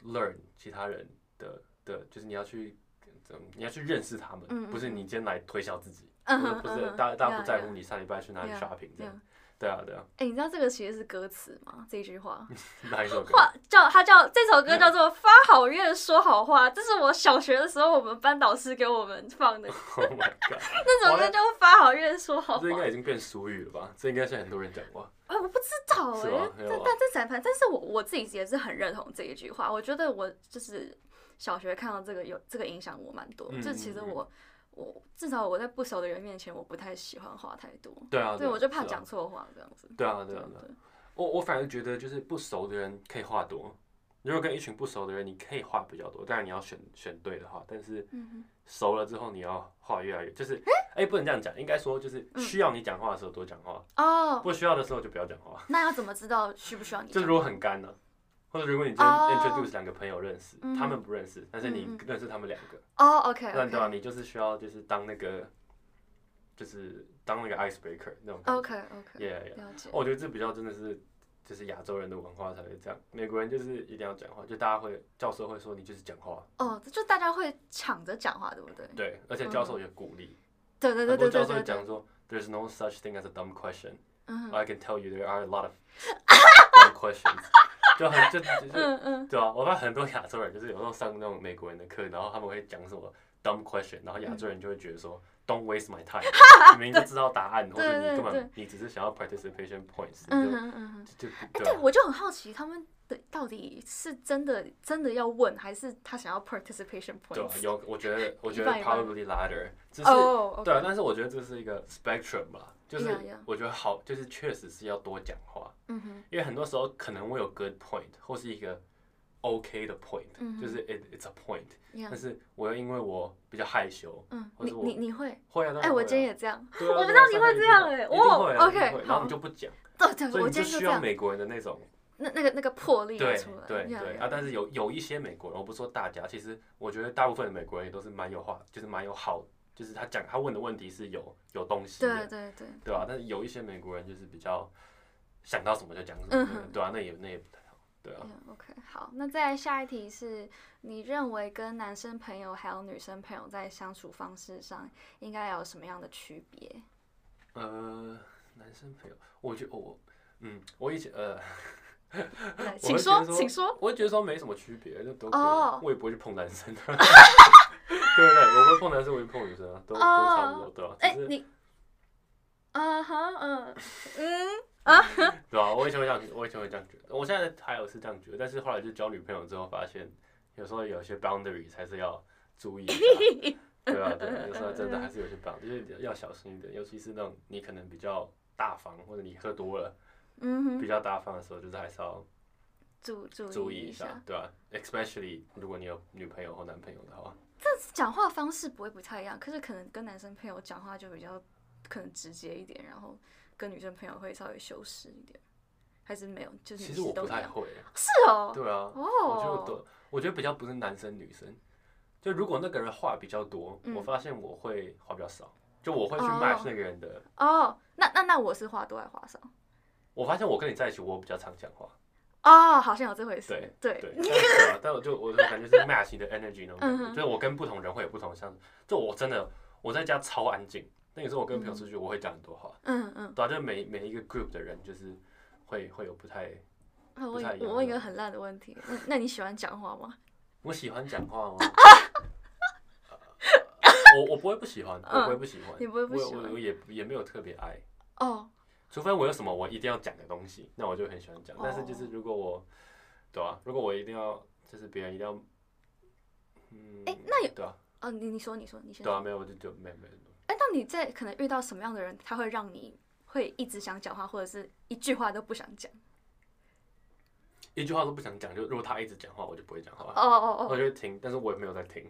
learn 其他人的的，就是你要去，怎么你要去认识他们，不是你今天来推销自己，嗯不是大大家不在乎你上礼拜去哪里 yeah，shopping 这样对啊对啊，哎，你知道这个其实是歌词吗？这句话。(laughs) 哪一首歌？(laughs) 话叫它叫这首歌叫做《发好愿说好话》，这是我小学的时候我们班导师给我们放的。(laughs) Oh my god，那首歌叫《发好愿说好话这》应该已经变俗语了吧？这应该是很多人讲话。哎，我不知道哎、是吗没有啊但但这反反，但是我我自己也是很认同这一句话。我觉得我就是小学看到这个有这个影响我蛮多。嗯就其实我嗯我我至少我在不熟的人面前，我不太喜欢话太多。对啊，对，啊我就怕讲错话这样子。对啊对啊对啊，我我反而觉得就是不熟的人可以话多。如果跟一群不熟的人，你可以话比较多，当然你要选选对的话，但是熟了之后，你要话越来越，就是哎、不能这样讲，应该说就是需要你讲话的时候多讲话，哦，不需要的时候就不要讲话。那要怎么知道需不需要你讲？就如果很干呢、或者如果你今 introduce 两个朋友认识，嗯他们不认识，但是你认识他们两个，哦，OK 那对吧、你就是需要就是当那个，就是当那个 icebreaker 那种。OK OK，Yeah, yeah. 了解。我觉得这比较真的是，就是亚洲人的文化才会这样。美国人就是一定要讲话，就大家会教授会说你就是讲话，哦，就大家会抢着讲话，对不对？对，而且教授也鼓励，对对对对对对对。授会讲说，There's no such thing as a dumb question. 嗯 I can tell you there are a lot of (laughs) questions. 就很就就是嗯嗯，对啊，我发现很多亚洲人就是有时候上那种美国人的课，然后他们会讲什么 dumb question，然后亚洲人就会觉得说 Don't waste my time，(laughs) 你明明就知道答案，或者你根本你只是想要 participation points，嗯嗯嗯。就对我就很好奇，他们的到底是真的真的要问，还是他想要 participation 对啊，points？有我觉得 (laughs) 我觉得 probably latter，只是哦，对啊，但是我觉得这是一个 spectrum 吧，就是.我觉得好，就是确实是要多讲话，嗯哼，因为很多时候可能会有 good point 或是一个 OK 的 point，、就是 it it's a point，、一但是我又因为我比较害羞，嗯，你或者我你你会？会啊，哎，我今天也这样。啊 (laughs) 我不知道你会这样哎、哎一定会啊哦一定 OK，然后好你就不讲，对对，我所以你就今天就这样。需要美国人的那种那那个那个魄力对出来。对对啊，但是有有一些美国人，我不说大家，其实我觉得大部分的美国人也都是蛮有话，就是蛮有好，就是他讲他问的问题是有有东西的，对对对，对吧、但是有一些美国人就是比较想到什么就讲什么，嗯对啊，那也那也不太好，对啊。嗯，OK，好，那再来下一题是，你认为跟男生朋友还有女生朋友在相处方式上应该有什么样的区别？呃，男生朋友，我觉得我，嗯，我以前呃，(laughs) 请说，请说。我会觉得说没什么区别，就都可以，哦我也不会去碰男生，(laughs) 对不对？我不会碰男生，我也不碰女生啊，都、都差不多，对吧、哎、你，啊哈，嗯嗯，(laughs) 对啊，我以前会这样，我以前会这样觉得，我现在还有是这样觉得，但是后来就交女朋友之后发现，有时候有些 boundaries 还是要注意一下。对啊，对啊，有时候真的还是有些 bound，就是要小心一点，尤其是那种你可能比较大方，或者你喝多了比较大方的时候，就是还是要注注注意一下下，，对吧、Especially 如果你有女朋友或男朋友的话，这讲话方式不会不太一样，可是可能跟男生朋友讲话就比较可能直接一点，然后跟女生朋友会稍微修饰一点，还是没有？就是其实我。不太会。是哦，对啊，哦，我觉得我都，我觉得比较不是男生女生，就如果那个人话比较多，嗯我发现我会话比较少，就我会去哦 match 那个人的。哦，那那那我是话多还话少？我发现我跟你在一起，我比较常讲话，哦，好像有这回事。对对对，但是啊，(laughs) 但我就我就感觉是 match 你的 energy 那种就是我跟不同人会有不同的相处。就我真的我在家超安静，那有时候我跟朋友出去，我会讲很多话，嗯嗯。对啊，就每每一个 group 的人就是会会有不太，那我我问一个很烂的问题，那那你喜欢讲话吗？我喜欢讲话吗？(laughs) 呃我我不会不喜欢，我不会不喜欢，嗯你不会不喜欢我我我也也没有特别爱，哦，除非我有什么我一定要讲的东西，那我就很喜欢讲。但是就是如果我，对啊，如果我一定要，就是别人一定要，嗯，哎那有对啊，哦，你你说你说你先对啊，没有我就就没有没有，哎，那你在可能遇到什么样的人，他会让你会一直想讲话，或者是一句话都不想讲？一句话都不想讲，就如果他一直讲话，我就不会讲话，哦哦哦，我就会听，但是我也没有在听，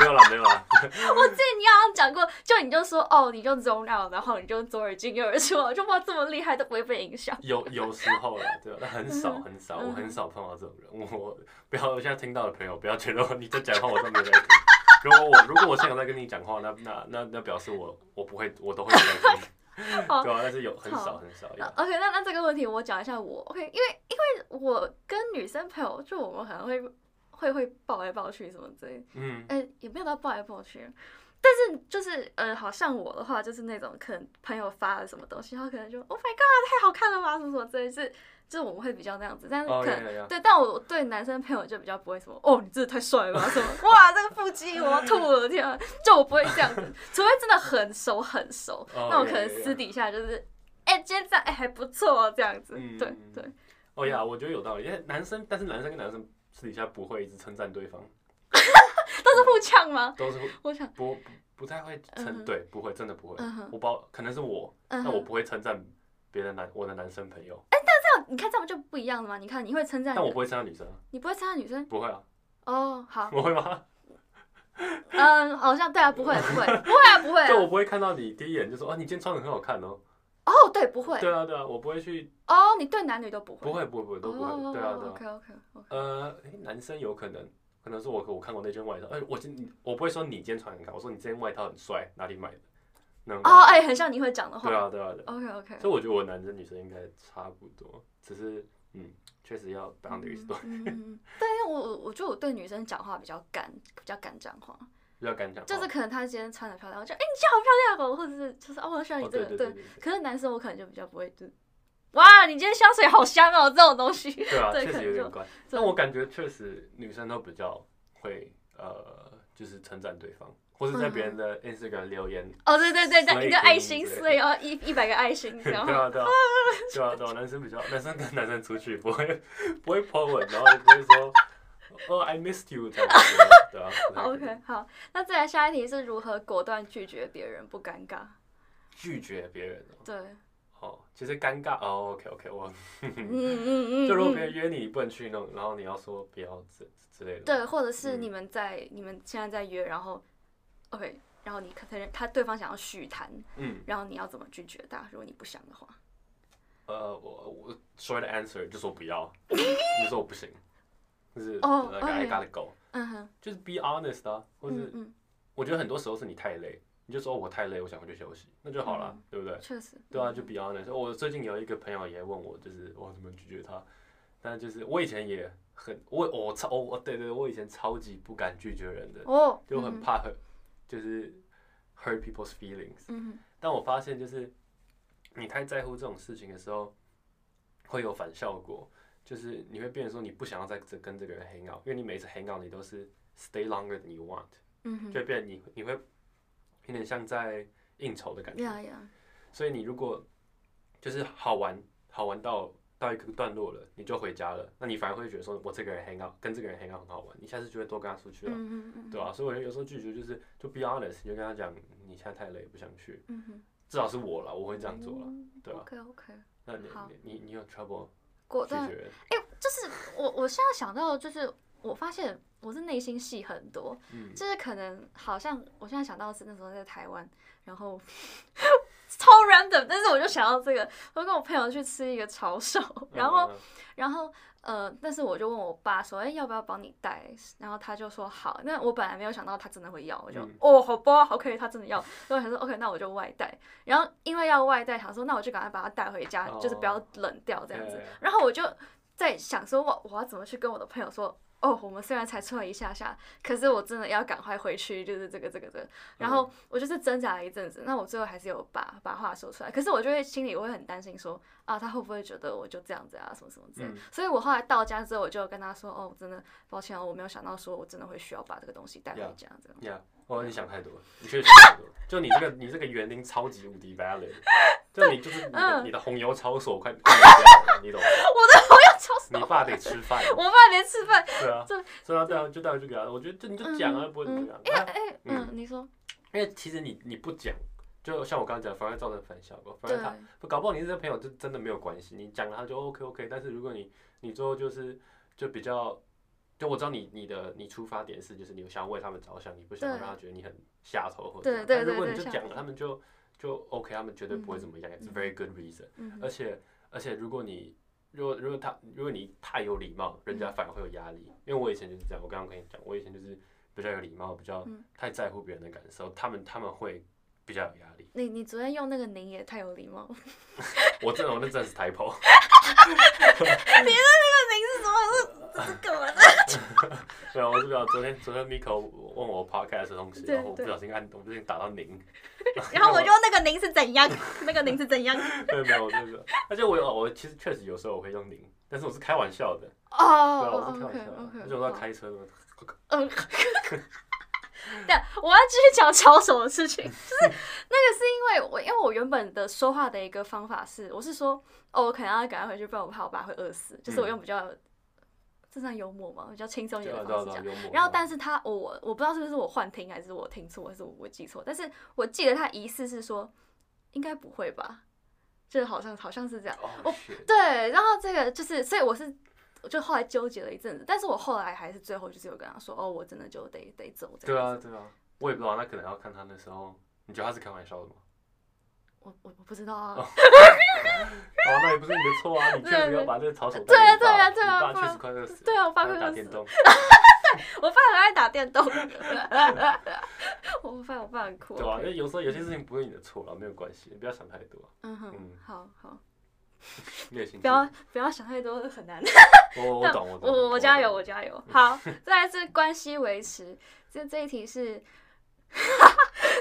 没有啦没有啦，(laughs) 我记得你好像讲过，就你就说哦，你就 zone out，然后你就左耳进右耳出，我就哇这么厉害都不会被影响。有有时候啦，对吧？但很少嗯很少，嗯我很少碰到这种人。我不要，我现在听到的朋友不要觉得你在讲话我都没有在听。如果我如果我现在在跟你讲话，那那那那表示我我不会，我都会有在听，好 (laughs) 对啊，但是有很少很少有。OK，那那这个问题我讲一下我 OK，因为因为我跟女生朋友，就我们可能会会会抱来抱去什么之类的，嗯，哎、也没有到抱来抱去，但是就是呃，好像我的话就是那种可能朋友发了什么东西，然后可能就 Oh my God，太好看了吧，什么什么之类的，是就是我们会比较那样子，但是哦可能、对，但我对男生朋友就比较不会什么哦，你真的太帅了吧，什么哇这个腹肌我要吐了，天啊，就我不会这样子，除非真的很熟很熟，哦那我可能私底下就是哎、今天这样哎、还不错哦这样子，对对，哦呀，我觉得有道理，因为男生，但是男生跟男生私底下不会一直称赞对方，(laughs) 都是互呛吗？都是互我想，不不不太会称，对，不会，真的不会。嗯我包，可能是我，嗯哼，但我不会称赞别的男我的男生朋友，这样你看这样就不一样了吗？你看你会称赞，但我不会称赞女生啊，你不会称赞女生不会啊，哦，好，(laughs) 我会吗？嗯，好像对啊，不会不会 (laughs) 不会啊不会啊就我不会看到你第一眼就说哦，你今天穿的很好看哦。哦，对不会对啊，对啊，我不会去，哦，你对男女都不会，不会，不会，不会，都不会。对啊，对啊。OK OK OK，呃，男生有可能，可能是我我看过那件外套，哎，我今我不会说你今天穿得很看，我说你这件外套很帅，哪里买的？那种哦，觉。哎，很像你会讲的话。对啊，对啊，对啊。，OK OK，所以我觉得我男生女生应该差不多，只是嗯，确实要 boundaries 多，嗯，嗯嗯。(laughs) 对，因为我我我觉得我对女生讲话比较敢，比较敢讲话，比较敢讲话。就是可能她今天穿的漂亮，我就哎、你今天好漂亮哦，或者是就是哦我很喜欢你哦，这个，对对对对可是男生我可能就比较不会，就哇你今天香水好香哦这种东西，对啊，(laughs) 对确实有点怪。但我感觉确实女生都比较会呃，就是称赞对方，或是在别人的 Instagram 留言。哦对对对对，一个爱心之类的 slay 哦一一百个爱心，(laughs) 对然后啊，对啊，(laughs) 对啊，对啊，男生比较，男生跟男生出去不会不会 po 文，然后也不会说哦 I missed you 这样子，对啊。(laughs) OK 好，那再来下一题是如何果断拒绝别人不尴尬？拒绝别人哦对，哦，其实尴尬哦，OK OK，我嗯嗯嗯就如果嗯别人约你，你不能去弄，然后你要说不要之之类的。对，或者是嗯你们在、你们现在在约，然后 OK，然后你可能他对方想要续谈，嗯，然后你要怎么拒绝他？如果你不想的话，呃，我我 short answer 就说不要，(laughs) 就说我不行，就是哦 I gotta go，嗯哼，就是 be honest 啊，或者是嗯嗯，我觉得很多时候是你太累，你就说我太累，我想回去休息，那就好了，嗯对不对？确实，对啊，就 be honest。我最近有一个朋友也问我，就是我怎么拒绝他，但就是我以前也很我我超我对对，我以前超级不敢拒绝人的，哦，就很怕 hurt，就是 hurt people's feelings。但我发现就是你太在乎这种事情的时候，会有反效果，就是你会变成说你不想要再跟这个人 hang out，因为你每次 hang out 你都是 stay longer than you want，就会变你你会有点像在应酬的感觉。所以你如果就是好玩好玩到到一个段落了，你就回家了，那你反而会觉得说，我这个人 hang out，跟这个人 hang out 很好玩，你下次就会多跟他出去了，嗯嗯嗯，对吧、所以我觉得有时候拒绝就是就 be honest，你就跟他讲，你现在太累，不想去，嗯，至少是我了，我会这样做了，对吧、OK OK，那你你你你有 trouble 果断。拒绝人？哎、就是我我现在想到，就是我发现我是内心戏很多，嗯，就是可能好像我现在想到的是那时候在台湾，然后超 random，但是我就想到这个，我跟我朋友去吃一个炒手，然后嗯然后呃，但是我就问我爸说，哎、要不要帮你带？然后他就说好。那我本来没有想到他真的会要，我就、嗯哦，好吧，好可以，他真的要。所以我想说，OK，那我就外带。然后因为要外带，想说那我就赶快把它带回家，哦就是不要冷掉这样子。然后我就在想说，我我要怎么去跟我的朋友说。哦，我们虽然才出来一下下，可是我真的要赶快回去，就是这个这个这个。然后我就是挣扎了一阵子，那我最后还是有把把话说出来。可是我就会心里我会很担心说，啊，他会不会觉得我就这样子啊，什么什么之类。嗯所以我后来到家之后，我就跟他说，哦，真的抱歉哦，我没有想到说我真的会需要把这个东西带回 Yeah 家，这样。呀，哦，你想太多了，你确实想太多了。就你这个你这个园林超级无敌 valid，就你就是你的嗯你的红油抄手快快没掉了，你懂吗？(laughs) 我的我你爸得吃饭，(laughs) 我爸连吃饭，对啊。这，所以他这样就带回去给他，我觉得这你就讲啊，嗯不会怎么样。哎啊哎，嗯，你说，因为其实你你不讲，就像我刚刚讲，反而造成反效果，反对而，他不搞不好你这个朋友就真的没有关系，你讲了他就 OK OK，但是如果你你最后就是就比较。就我知道你你的你出发点是就是你想要为他们着想，你不想让他觉得你很下头或者对对对但如果你就讲了，他们就就 OK，他们绝对不会嗯怎么样，It's very good reason。嗯。而且而且如果你如果如果他如果你太有礼貌，人家反而会有压力。因为我以前就是这样，我刚刚跟你讲，我以前就是比较有礼貌，比较嗯太在乎别人的感受，他们他们会比较有压力。你你昨天用那个您也太有礼貌了，(laughs) 我真的我那真的是 typo，您是什么？是是干嘛的？(laughs) 没有，我是比较昨天昨天 Miko 问我 podcast 的东西，然后我不小心按，我不小心打到您，(laughs) 然后我就那个您是怎样？那个您是怎样？对，没有，就是，而且我有我其实确实有时候我会用您，但是我是开玩笑的，对啊，我哦是开玩笑而且我在开车呢，嗯，对，我要继续讲巧手的事情，(laughs) 就是那个是因为我，因为我原本的说话的一个方法是，我是说，哦，我可能要赶快回去，不然我怕我爸会饿死，就是我用比较，正常幽默嘛，比较轻松一点的方式讲。然后，但是他我我不知道是不是我幻听，还是我听错，还是我我记错，但是我记得他疑似是说，应该不会吧，就是好像好像是这样。哦对，然后这个就是，所以我是，我就后来纠结了一阵子，但是我后来还是最后就是有跟他说，哦，我真的就得得走这对样子。啊对啊，我也不知道，那可能要看他那时候，你觉得他是开玩笑的吗？我我我不知道啊，(laughs) 哦，那也不是你的错啊，你确实要把这个吵手对啊对啊对啊你爸确实快饿死了，对啊，我爸他会饿死在打电动，(laughs) 我爸很爱打电动，(laughs) 我爸我爸很酷。对啊？因为有时候有些事情不是你的错了，没有关系，你不要想太多，嗯哼嗯，好好。(laughs) 不要不要想太多，很难。我我 (laughs) 懂我懂，我我加油，我加油。好，再来是关系维持，(laughs) 这这一题是，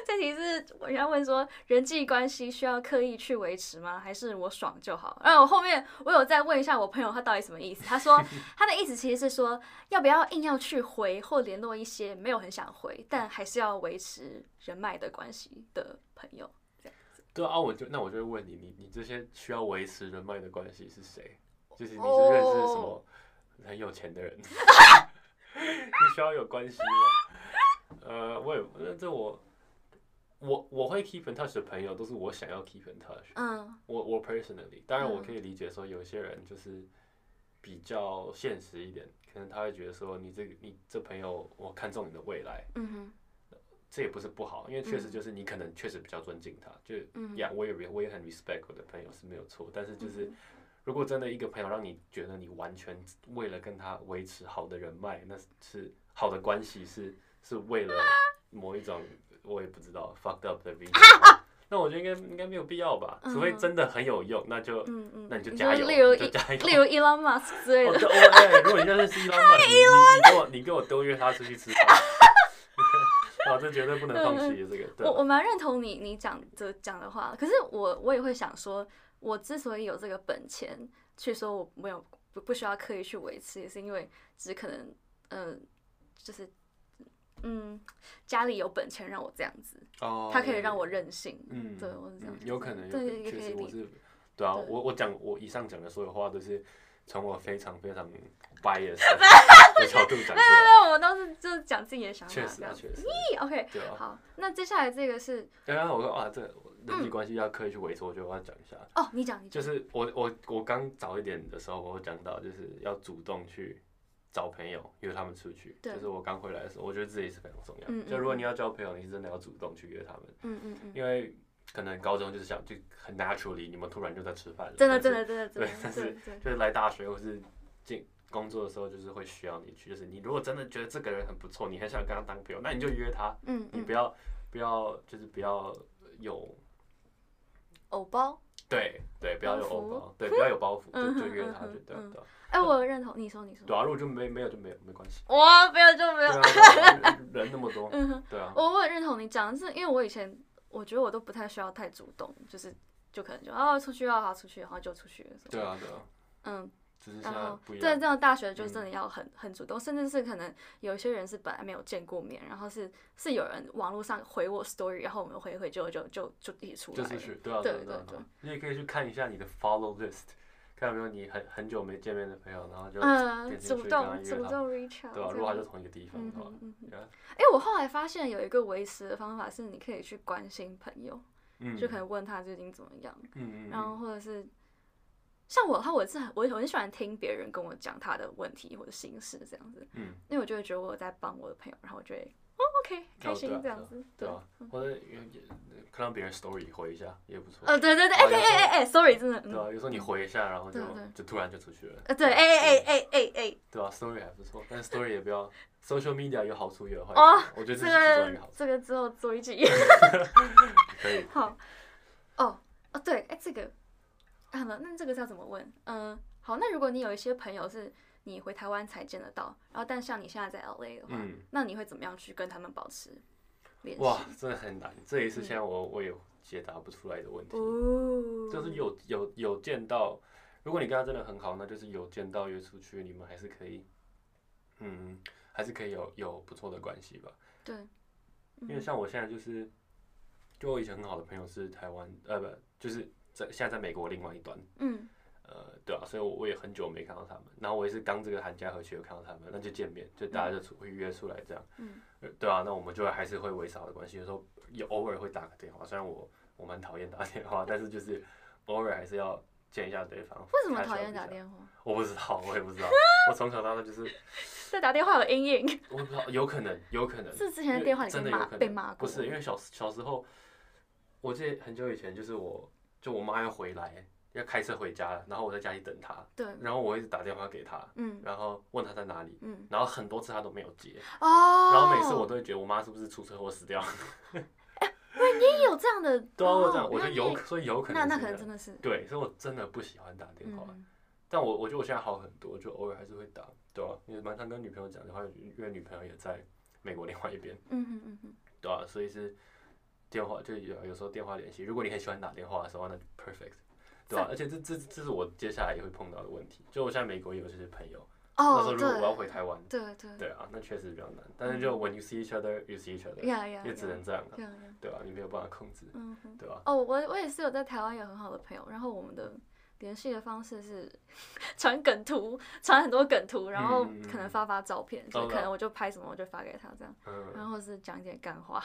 这题是我要问说，人际关系需要刻意去维持吗？还是我爽就好？然后我后面我有再问一下我朋友，他到底什么意思？他说他的意思其实是说，要不要硬要去回或联络一些没有很想回，但还是要维持人脉的关系的朋友。对啊，我就那我就会问你，你你这些需要维持人脉的关系是谁？就是你是认识什么很有钱的人？(laughs) 你需要有关系吗？呃，我也那这我我我会 keep in touch 的朋友都是我想要 keep in touch。嗯我我 personally，当然我嗯可以理解说有些人就是比较现实一点，可能他会觉得说你这个你这朋友我看中你的未来，嗯哼这也不是不好，因为确实嗯就是你可能确实比较尊敬他，就嗯呀，我也我也很 respect 我的朋友是没有错，但是就是嗯如果真的一个朋友让你觉得你完全为了跟他维持好的人脉，那是好的关系，是是为了某一种我也不知道 fucked up 的 reason，(laughs) 那我觉得应该应该没有必要吧，除非嗯真的很有用，那就嗯嗯，那你就加油，例如你就加油。例如 Elon Musk 之类哦，的。对，如果你认识伊朗马，你你我你给我都约他出去吃饭，啊，(laughs) 这绝对不能放弃这个，对。我我蛮认同你你讲的讲的话，可是我我也会想说，我之所以有这个本钱去说我没有不不需要刻意去维持，也是因为只可能嗯、呃就是嗯家里有本钱让我这样子，哦，它可以让我任性，嗯，对我是这样嗯，有可能，有可对，也可以理确实我是对啊，对。我我讲我以上讲的所有话都是从我非常非常 bias (laughs) 的角度讲出来，那我们都是就是讲自己的想法，确实啊，确实，咦 OK，对啊。好，那接下来这个是刚刚我说啊，这个人际关系要刻意去维持，我觉得我要讲一下，哦，你讲你讲，就是我我我刚早一点的时候，我有讲到就是要主动去找朋友约他们出去，对。就是我刚回来的时候，我觉得自己是非常重要。嗯嗯就如果你要交朋友，你是真的要主动去约他们，嗯嗯嗯，因为可能高中就是想就很 naturally，你们突然就在吃饭了，真的真的真的真的对但是就是来大学或是进工作的时候，就是会需要你去。就是你如果真的觉得这个人很不错，你很想跟他当朋友，那你就约他，嗯嗯。你不，要不要就是不要有偶包，对对，不要有偶包，对，不要有包袱，嗯就就约他，对对啊哎，我认同，你说你说，对啊，如果就没没有就没有没关系，哇，不要就不要对啊，，对啊人那么多，(laughs) 对啊，我我很认同你讲的是，因为我以前我觉得我都不太需要太主动，就是就可能就啊出去要好出去，然后就出去了，对啊对啊，嗯，只是现然后在不一样，对这样大学就嗯真的要很很主动，甚至是可能有一些人是本来没有见过面，然后是是有人网络上回我 story，然后我们回一回就就就就一起出来了，就是去，对啊对对你也可以去看一下你的 follow list，看有没有你很很久没见面的朋友，然后就嗯，主动主动 reach out，对啊，如果他在同一个地方嗯的话哼，嗯哼。yeah，哎、我后来发现有一个维持的方法是，你可以去关心朋友，嗯，就可能问他最近怎么样，嗯嗯然后或者是像我的话，我是很我我很喜欢听别人跟我讲他的问题或者心事这样子，嗯，因为我就会觉得我在帮我的朋友，然后我就会哦 OK 开心这样子，对啊，或者看到别人 story 回一下也不错，呃对对对，哎啊有时候哎哎哎，sorry 真的，嗯，对啊，有时候你回一下，然后就就突然就出去了，呃对，哎哎哎哎哎哎，对啊，story 还不错，但是 story 也不要 social media 有好处也有坏哦处，我觉得这个这个之后做一集。(laughs) 可以，好，哦哦对，哎、这个，啊那那这个是要怎么问？嗯、好，那如果你有一些朋友是你回台湾才见得到，然后但像你现在在 LA 的话，嗯，那你会怎么样去跟他们保持联系？哇，真的很难，这也是现在我我也解答不出来的问题，哦，就是有有有见到，如果你跟他真的很好，那就是有见到约出去，你们还是可以，嗯，还是可以有有不错的关系吧。对，因为像我现在就是，就我以前很好的朋友是台湾，呃不，就是在现在在美国另外一端，嗯呃对啊，所以我我也很久没看到他们，然后我也是刚这个寒假回去有看到他们，那就见面，就大家就出会约出来这样，嗯呃对啊，那我们就还是会维持好的关系，有时候也偶尔会打个电话，虽然我我蛮讨厌打电话，但是就是偶尔还是要见一下对方。为什么讨厌？打电话？我不知道，我也不知道，(laughs) 我从小到大就是对打电话有阴影，我不知道，有可能，有可能 (laughs) 是之前的电话里被骂真的有可能被骂过，不是因为小小时候，我记得很久以前，就是我就我妈要回来，要开车回家了，然后我在家里等她，对，然后我一直打电话给她，嗯。然后问她在哪里，嗯。然后很多次她都没有接，哦，然后每次我都会觉得我妈是不是出车祸死掉？你也有这样的，(laughs) 对啊，我这样哦我就有，那你所以有可能那那可能真的是，对，所以我真的不喜欢打电话，嗯。但我我觉得我现在好很多，就偶尔还是会打，对啊，因为蛮常跟女朋友讲的话，因为女朋友也在美国另外一边。嗯哼嗯哼，对啊，所以是电话就有有时候电话联系。如果你很喜欢打电话的时候，那就 perfect，对吧、而且这这这是我接下来也会碰到的问题。就我现在美国也有这些朋友，那时候哦，如果我要回台湾，对对。对啊，那确实比较难。但是就 when you see each other, you see each other，也只能这样了，对吧、你没有办法控制，嗯。对吧、哦，我我也是有在台湾有很好的朋友，然后我们的联系的方式是 (laughs) 传梗图，传很多梗图，然后可能发发照片，就哦可能我就拍什么我就发给他这样，嗯，然后是讲一点干话，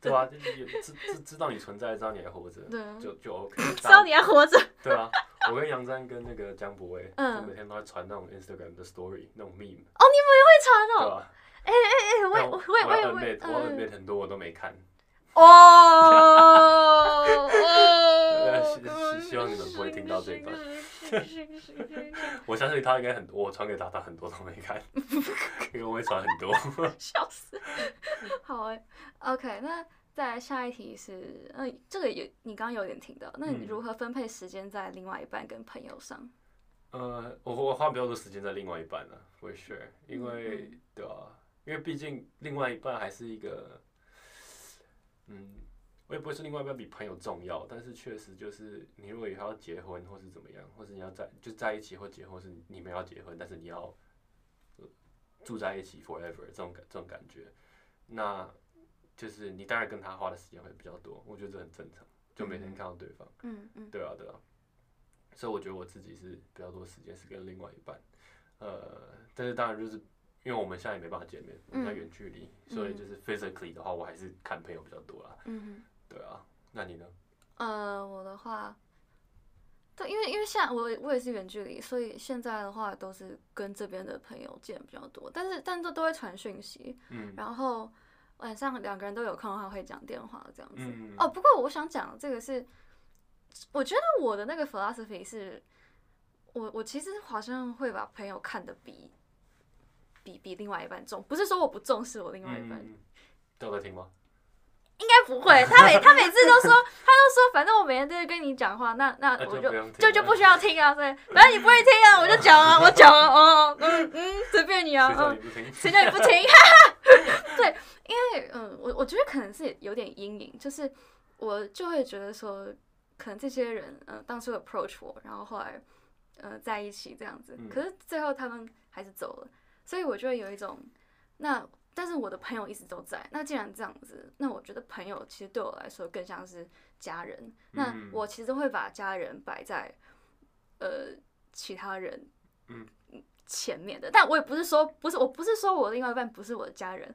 对啊，对啊，就是也知知知道你存在，知道你还活着，对啊，就就 OK。(laughs) 知道你还活着，对啊，我跟杨詹跟那个江博威，嗯就每天都在传那种 Instagram 的 story，那种 meme，会传哦，对啊？哎哎，我也但我我也我要我也我也 admit，我很多我都没看。哦 (laughs) 哦，希希希望你们不会听到这一段我相信他应该很多，我传给他，他很多都没看，因为我会传很多。笑死。好哎、o k 那再来下一题是，呃，这个也你刚刚有点听到，那你嗯如何分配时间在另外一半跟朋友上？呃，我我花比较多时间在另外一半呢、for sure，因为、嗯对啊，因为毕竟另外一半还是一个，嗯，我也不会说另外一半比朋友重要，但是确实就是你如果以后要结婚或是怎么样，或是你要在就在一起或结婚，或是你们要结婚，但是你要、呃住在一起 forever 这种感这种感觉，那就是你当然跟他花的时间会比较多，我觉得这很正常，就每天看到对方，嗯嗯。对啊对啊，所以我觉得我自己是比较多时间是跟另外一半，呃，但是当然就是因为我们现在也没办法见面，我们在嗯。远距离，所以就是 physically 的话，我还是看朋友比较多啦。嗯对啊，那你呢？哼，呃，我的话，对，因为因为现在我我也是远距离，所以现在的话都是跟这边的朋友见比较多，但是但都都会传讯息，嗯然后晚上两个人都有空的话会讲电话这样子。嗯哦，不过我想讲的这个是，我觉得我的那个 philosophy 是，我我其实好像会把朋友看得比比比另外一半重，不是说我不重视我另外一半，嗯，都在听吗？应该不会。(laughs) 他每他每次都说，他都说，反正我每天都会跟你讲话，那那那我就就就就不需要听啊，所以，反正你不会听啊，我就讲啊，我讲啊，哦，嗯嗯，随便你啊，嗯？谁叫你不听？哈哈，对，因为嗯，我我觉得可能是有点阴影，就是我就会觉得说，可能这些人呃当初 approach 我，然后后来呃在一起这样子，嗯可是最后他们还是走了，所以我就会有一种那。但是我的朋友一直都在，那既然这样子，那我觉得朋友其实对我来说更像是家人。那嗯我其实会把家人摆在呃其他人嗯。前面的，但我也不是说不是，我不是说我另外一半不是我的家人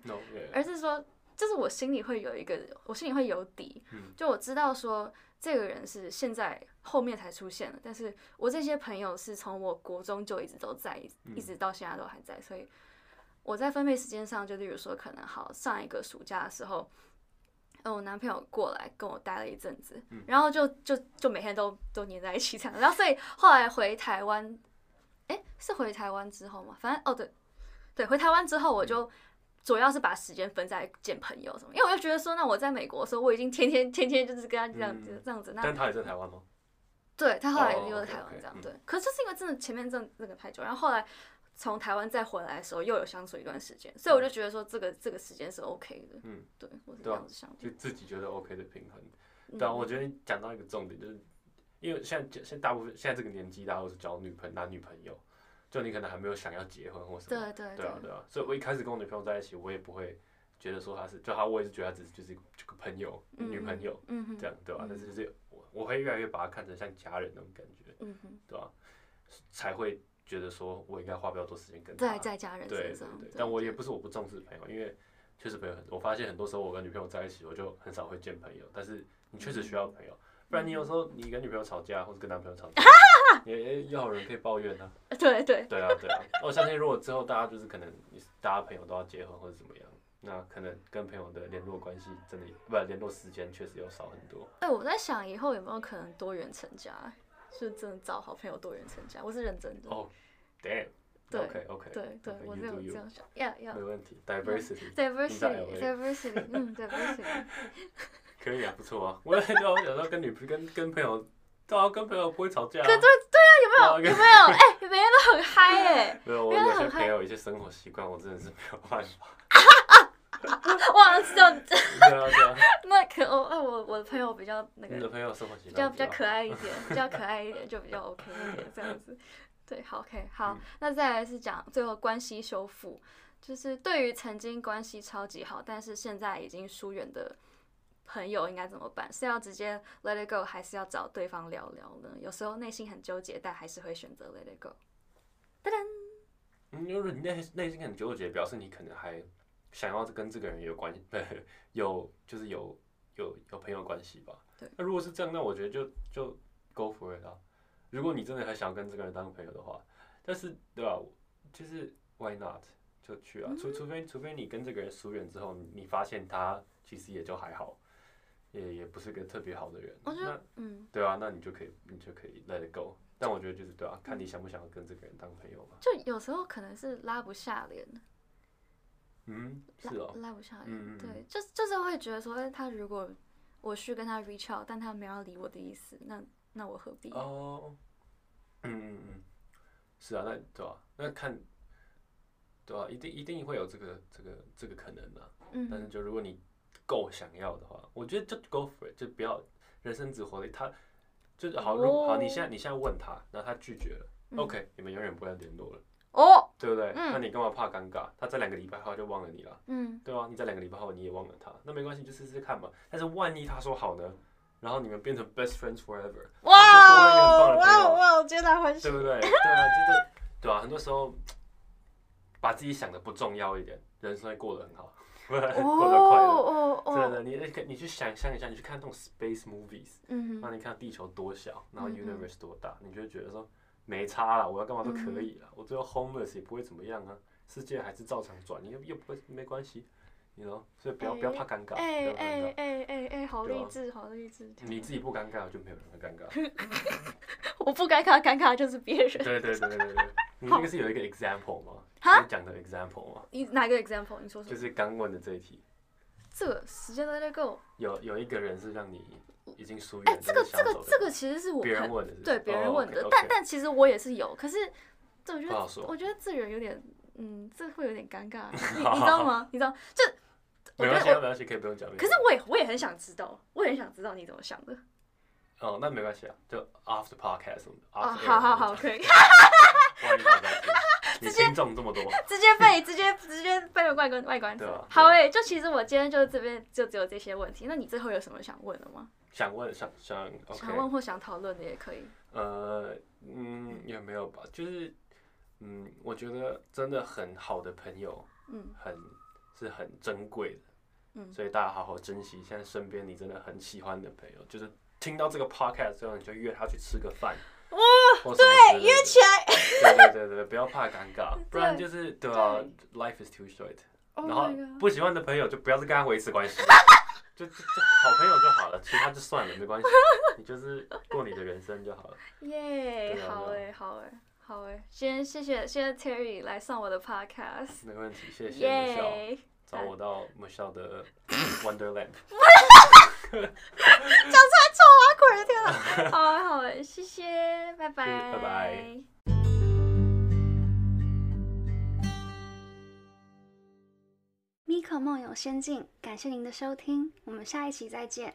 而是说，就是我心里会有一个，我心里会有底，嗯。就我知道说这个人是现在后面才出现的，但是我这些朋友是从我国中就一直都在，嗯。一直到现在都还在，所以我在分配时间上，就例如说，可能好上一个暑假的时候。呃，我男朋友过来跟我待了一阵子，嗯然后就就就每天都都黏在一起这样，然后所以后来回台湾，哎、是回台湾之后吗？反正哦对，对，回台湾之后我就主要是把时间分在见朋友什么，因为我就觉得说，那我在美国的时候，我已经天天天天就是跟他这样子、嗯这样子，那但他也在台湾吗？对他后来哦留在台湾这样对，可是就是因为真的前面真的那个太久，然后后来从台湾再回来的时候又有相处一段时间，所以我就觉得说这个这个时间是 OK 的，嗯，对我是这样子想的，就自己觉得 OK 的平衡。嗯。对啊，我觉得你讲到一个重点，就是因为现在现在大部分现在这个年纪，大家都是交女朋男女朋友，就你可能还没有想要结婚或什么。对对对啊，对。啊，所以我一开始跟我女朋友在一起，我也不会觉得说她是，就她我也是觉得她只是就是这个朋友，嗯女朋友嗯哼这样，对吧、嗯但是就是我我会越来越把她看成像家人那种感觉，嗯哼，对吧、才会觉得说我应该花比较多时间跟她。在在家人身上，对，但我也不是我不重视朋友，因为确实朋友很多，我发现很多时候我跟女朋友在一起，我就很少会见朋友，但是你确实需要朋友，不然你有时候你跟女朋友吵架或者跟男朋友吵架，也也要有人可以抱怨啊。(laughs) 对对对啊对啊，我相信如果之后大家就是可能大家朋友都要结婚或者怎么样，那可能跟朋友的联络关系真的不联络时间确实要少很多。哎、我在想以后有没有可能多元成家，是真的找好朋友多元成家，我是认真的。哦，damn。对 OK OK。对对，我是 you 有这样想。要要没问题，diversity。diversity diversity，嗯 diversity，(laughs) 可以啊，不错啊。我也对啊，我有时候跟女跟跟朋友，对啊，跟朋友不会吵架、啊。对对对啊，有没有有没有？哎、每天都很嗨哎、(laughs) 没有，我有些很朋友有一些生活习惯，我真的是没有办法。(laughs) 哇，这种对啊，对啊。那可我哎我我的朋友比较那个你的朋友生活习惯比较比较可爱一点，比较可爱一点就比较 OK 一点这样子。对，好 OK 好，嗯那再来是讲最后关系修复，就是对于曾经关系超级好，但是现在已经疏远的朋友应该怎么办？是要直接 let it go，还是要找对方聊聊呢？有时候内心很纠结，但还是会选择 let it go。嗯，就是你内内心很纠结，表示你可能还想要跟这个人有关系，(laughs) 有就是有有有朋友关系吧。对。那如果是这样，那我觉得就就 go for it 啊。如果你真的很想要跟这个人当朋友的话，但是对吧？就是 why not 就去啊，除除非除非你跟这个人疏远之后，你你发现他其实也就还好，也也不是个特别好的人，那我觉得，嗯，对啊，那你就可以你就可以 let it go。但我觉得就是对啊，看你想不想要跟这个人当朋友嘛。就有时候可能是拉不下脸，嗯，拉是哦，拉不下来，嗯嗯嗯。对，就就是会觉得说，哎，他如果我去跟他 reach out，但他没有理我的意思，那那我何必？哦，嗯嗯嗯，是啊，那对啊，那看，对啊，一定一定会有这个这个这个可能的、但是嗯就如果你够想要的话，我觉得就 go for it，就不要人生只活一他，就是好，如果好，你现在你现在问他，然后他拒绝了、嗯。O k 你们永远不要联络了，哦，对不对？嗯那你干嘛怕尴尬？他在两个礼拜后就忘了你了。嗯，对啊，你在两个礼拜后你也忘了他，那没关系，就试试看嘛。但是万一他说好呢，然后你们变成 best friends forever，哇哇哦哇哦，皆大欢喜对。不对？对啊，就是对啊，很多时候把自己想的不重要一点，人生会过得很好，(laughs) 过得快乐。真的，你你你去想象一下，你去看那种 space movies，嗯哼，让你看地球多小，然后 universe 多大，你就会觉得说没差啦，我要干嘛都可以啦，我最后 homeless 也不会怎么样啊，世界还是照常转，你又又不会没关系，你 know，所以不要不要怕尴尬，不哎哎尬，哎哎哎，好励志，好励志。你自己不尴尬，就没有人会尴尬。(laughs) 我不尴尬，尴尬就是别人。对对对对对对，你那个是有一个 example 吗？哈你讲的 example 吗？你哪个 example？你说说。就是刚问的这一题，这个时间都在够。有有一个人是让你已经疏远哎，远，这个这个这个其实是我别人很问的对别人问的哦，但但其实我也是有，可是这我觉得我觉得这人有点，嗯，这会有点尴尬，(laughs) 你你知道吗？(laughs) 你知道，就我没关系没关系，可以不用讲。可是我也我也很想知道，我也很想知道你怎么想的。哦，那没关系啊，就 after podcast，哦，after air 好好好，可以，(laughs) 你听众这么多，(laughs) 直接被直接直接被外观外观对啊好诶，就其实我今天就这边就只有这些问题，那你最后有什么想问的吗？想问想想想问或想讨论的也可以。呃，嗯，也没有吧，就是，嗯，我觉得真的很好的朋友，嗯很是很珍贵的，嗯所以大家好好珍惜现在身边你真的很喜欢的朋友，就是听到这个 podcast 之后，你就约他去吃个饭，哇，对约起来。对对对对，不要怕尴尬，(laughs) 不然就是对啊，life is too short。Oh 然后不喜欢的朋友就不要再跟他维持关系，就就就好朋友就好了，其他就算了，没关系，你就是过你的人生就好了。(laughs) 耶，好诶，好诶，好诶，先谢谢谢谢 Terry 来上我的 podcast，没问题，谢谢 Michelle，找我到 Michelle 的 (laughs) Wonderland。我的天哪，好啊好啊，谢谢，拜拜，拜拜。咪可梦游仙境，感谢您的收听，我们下一期再见。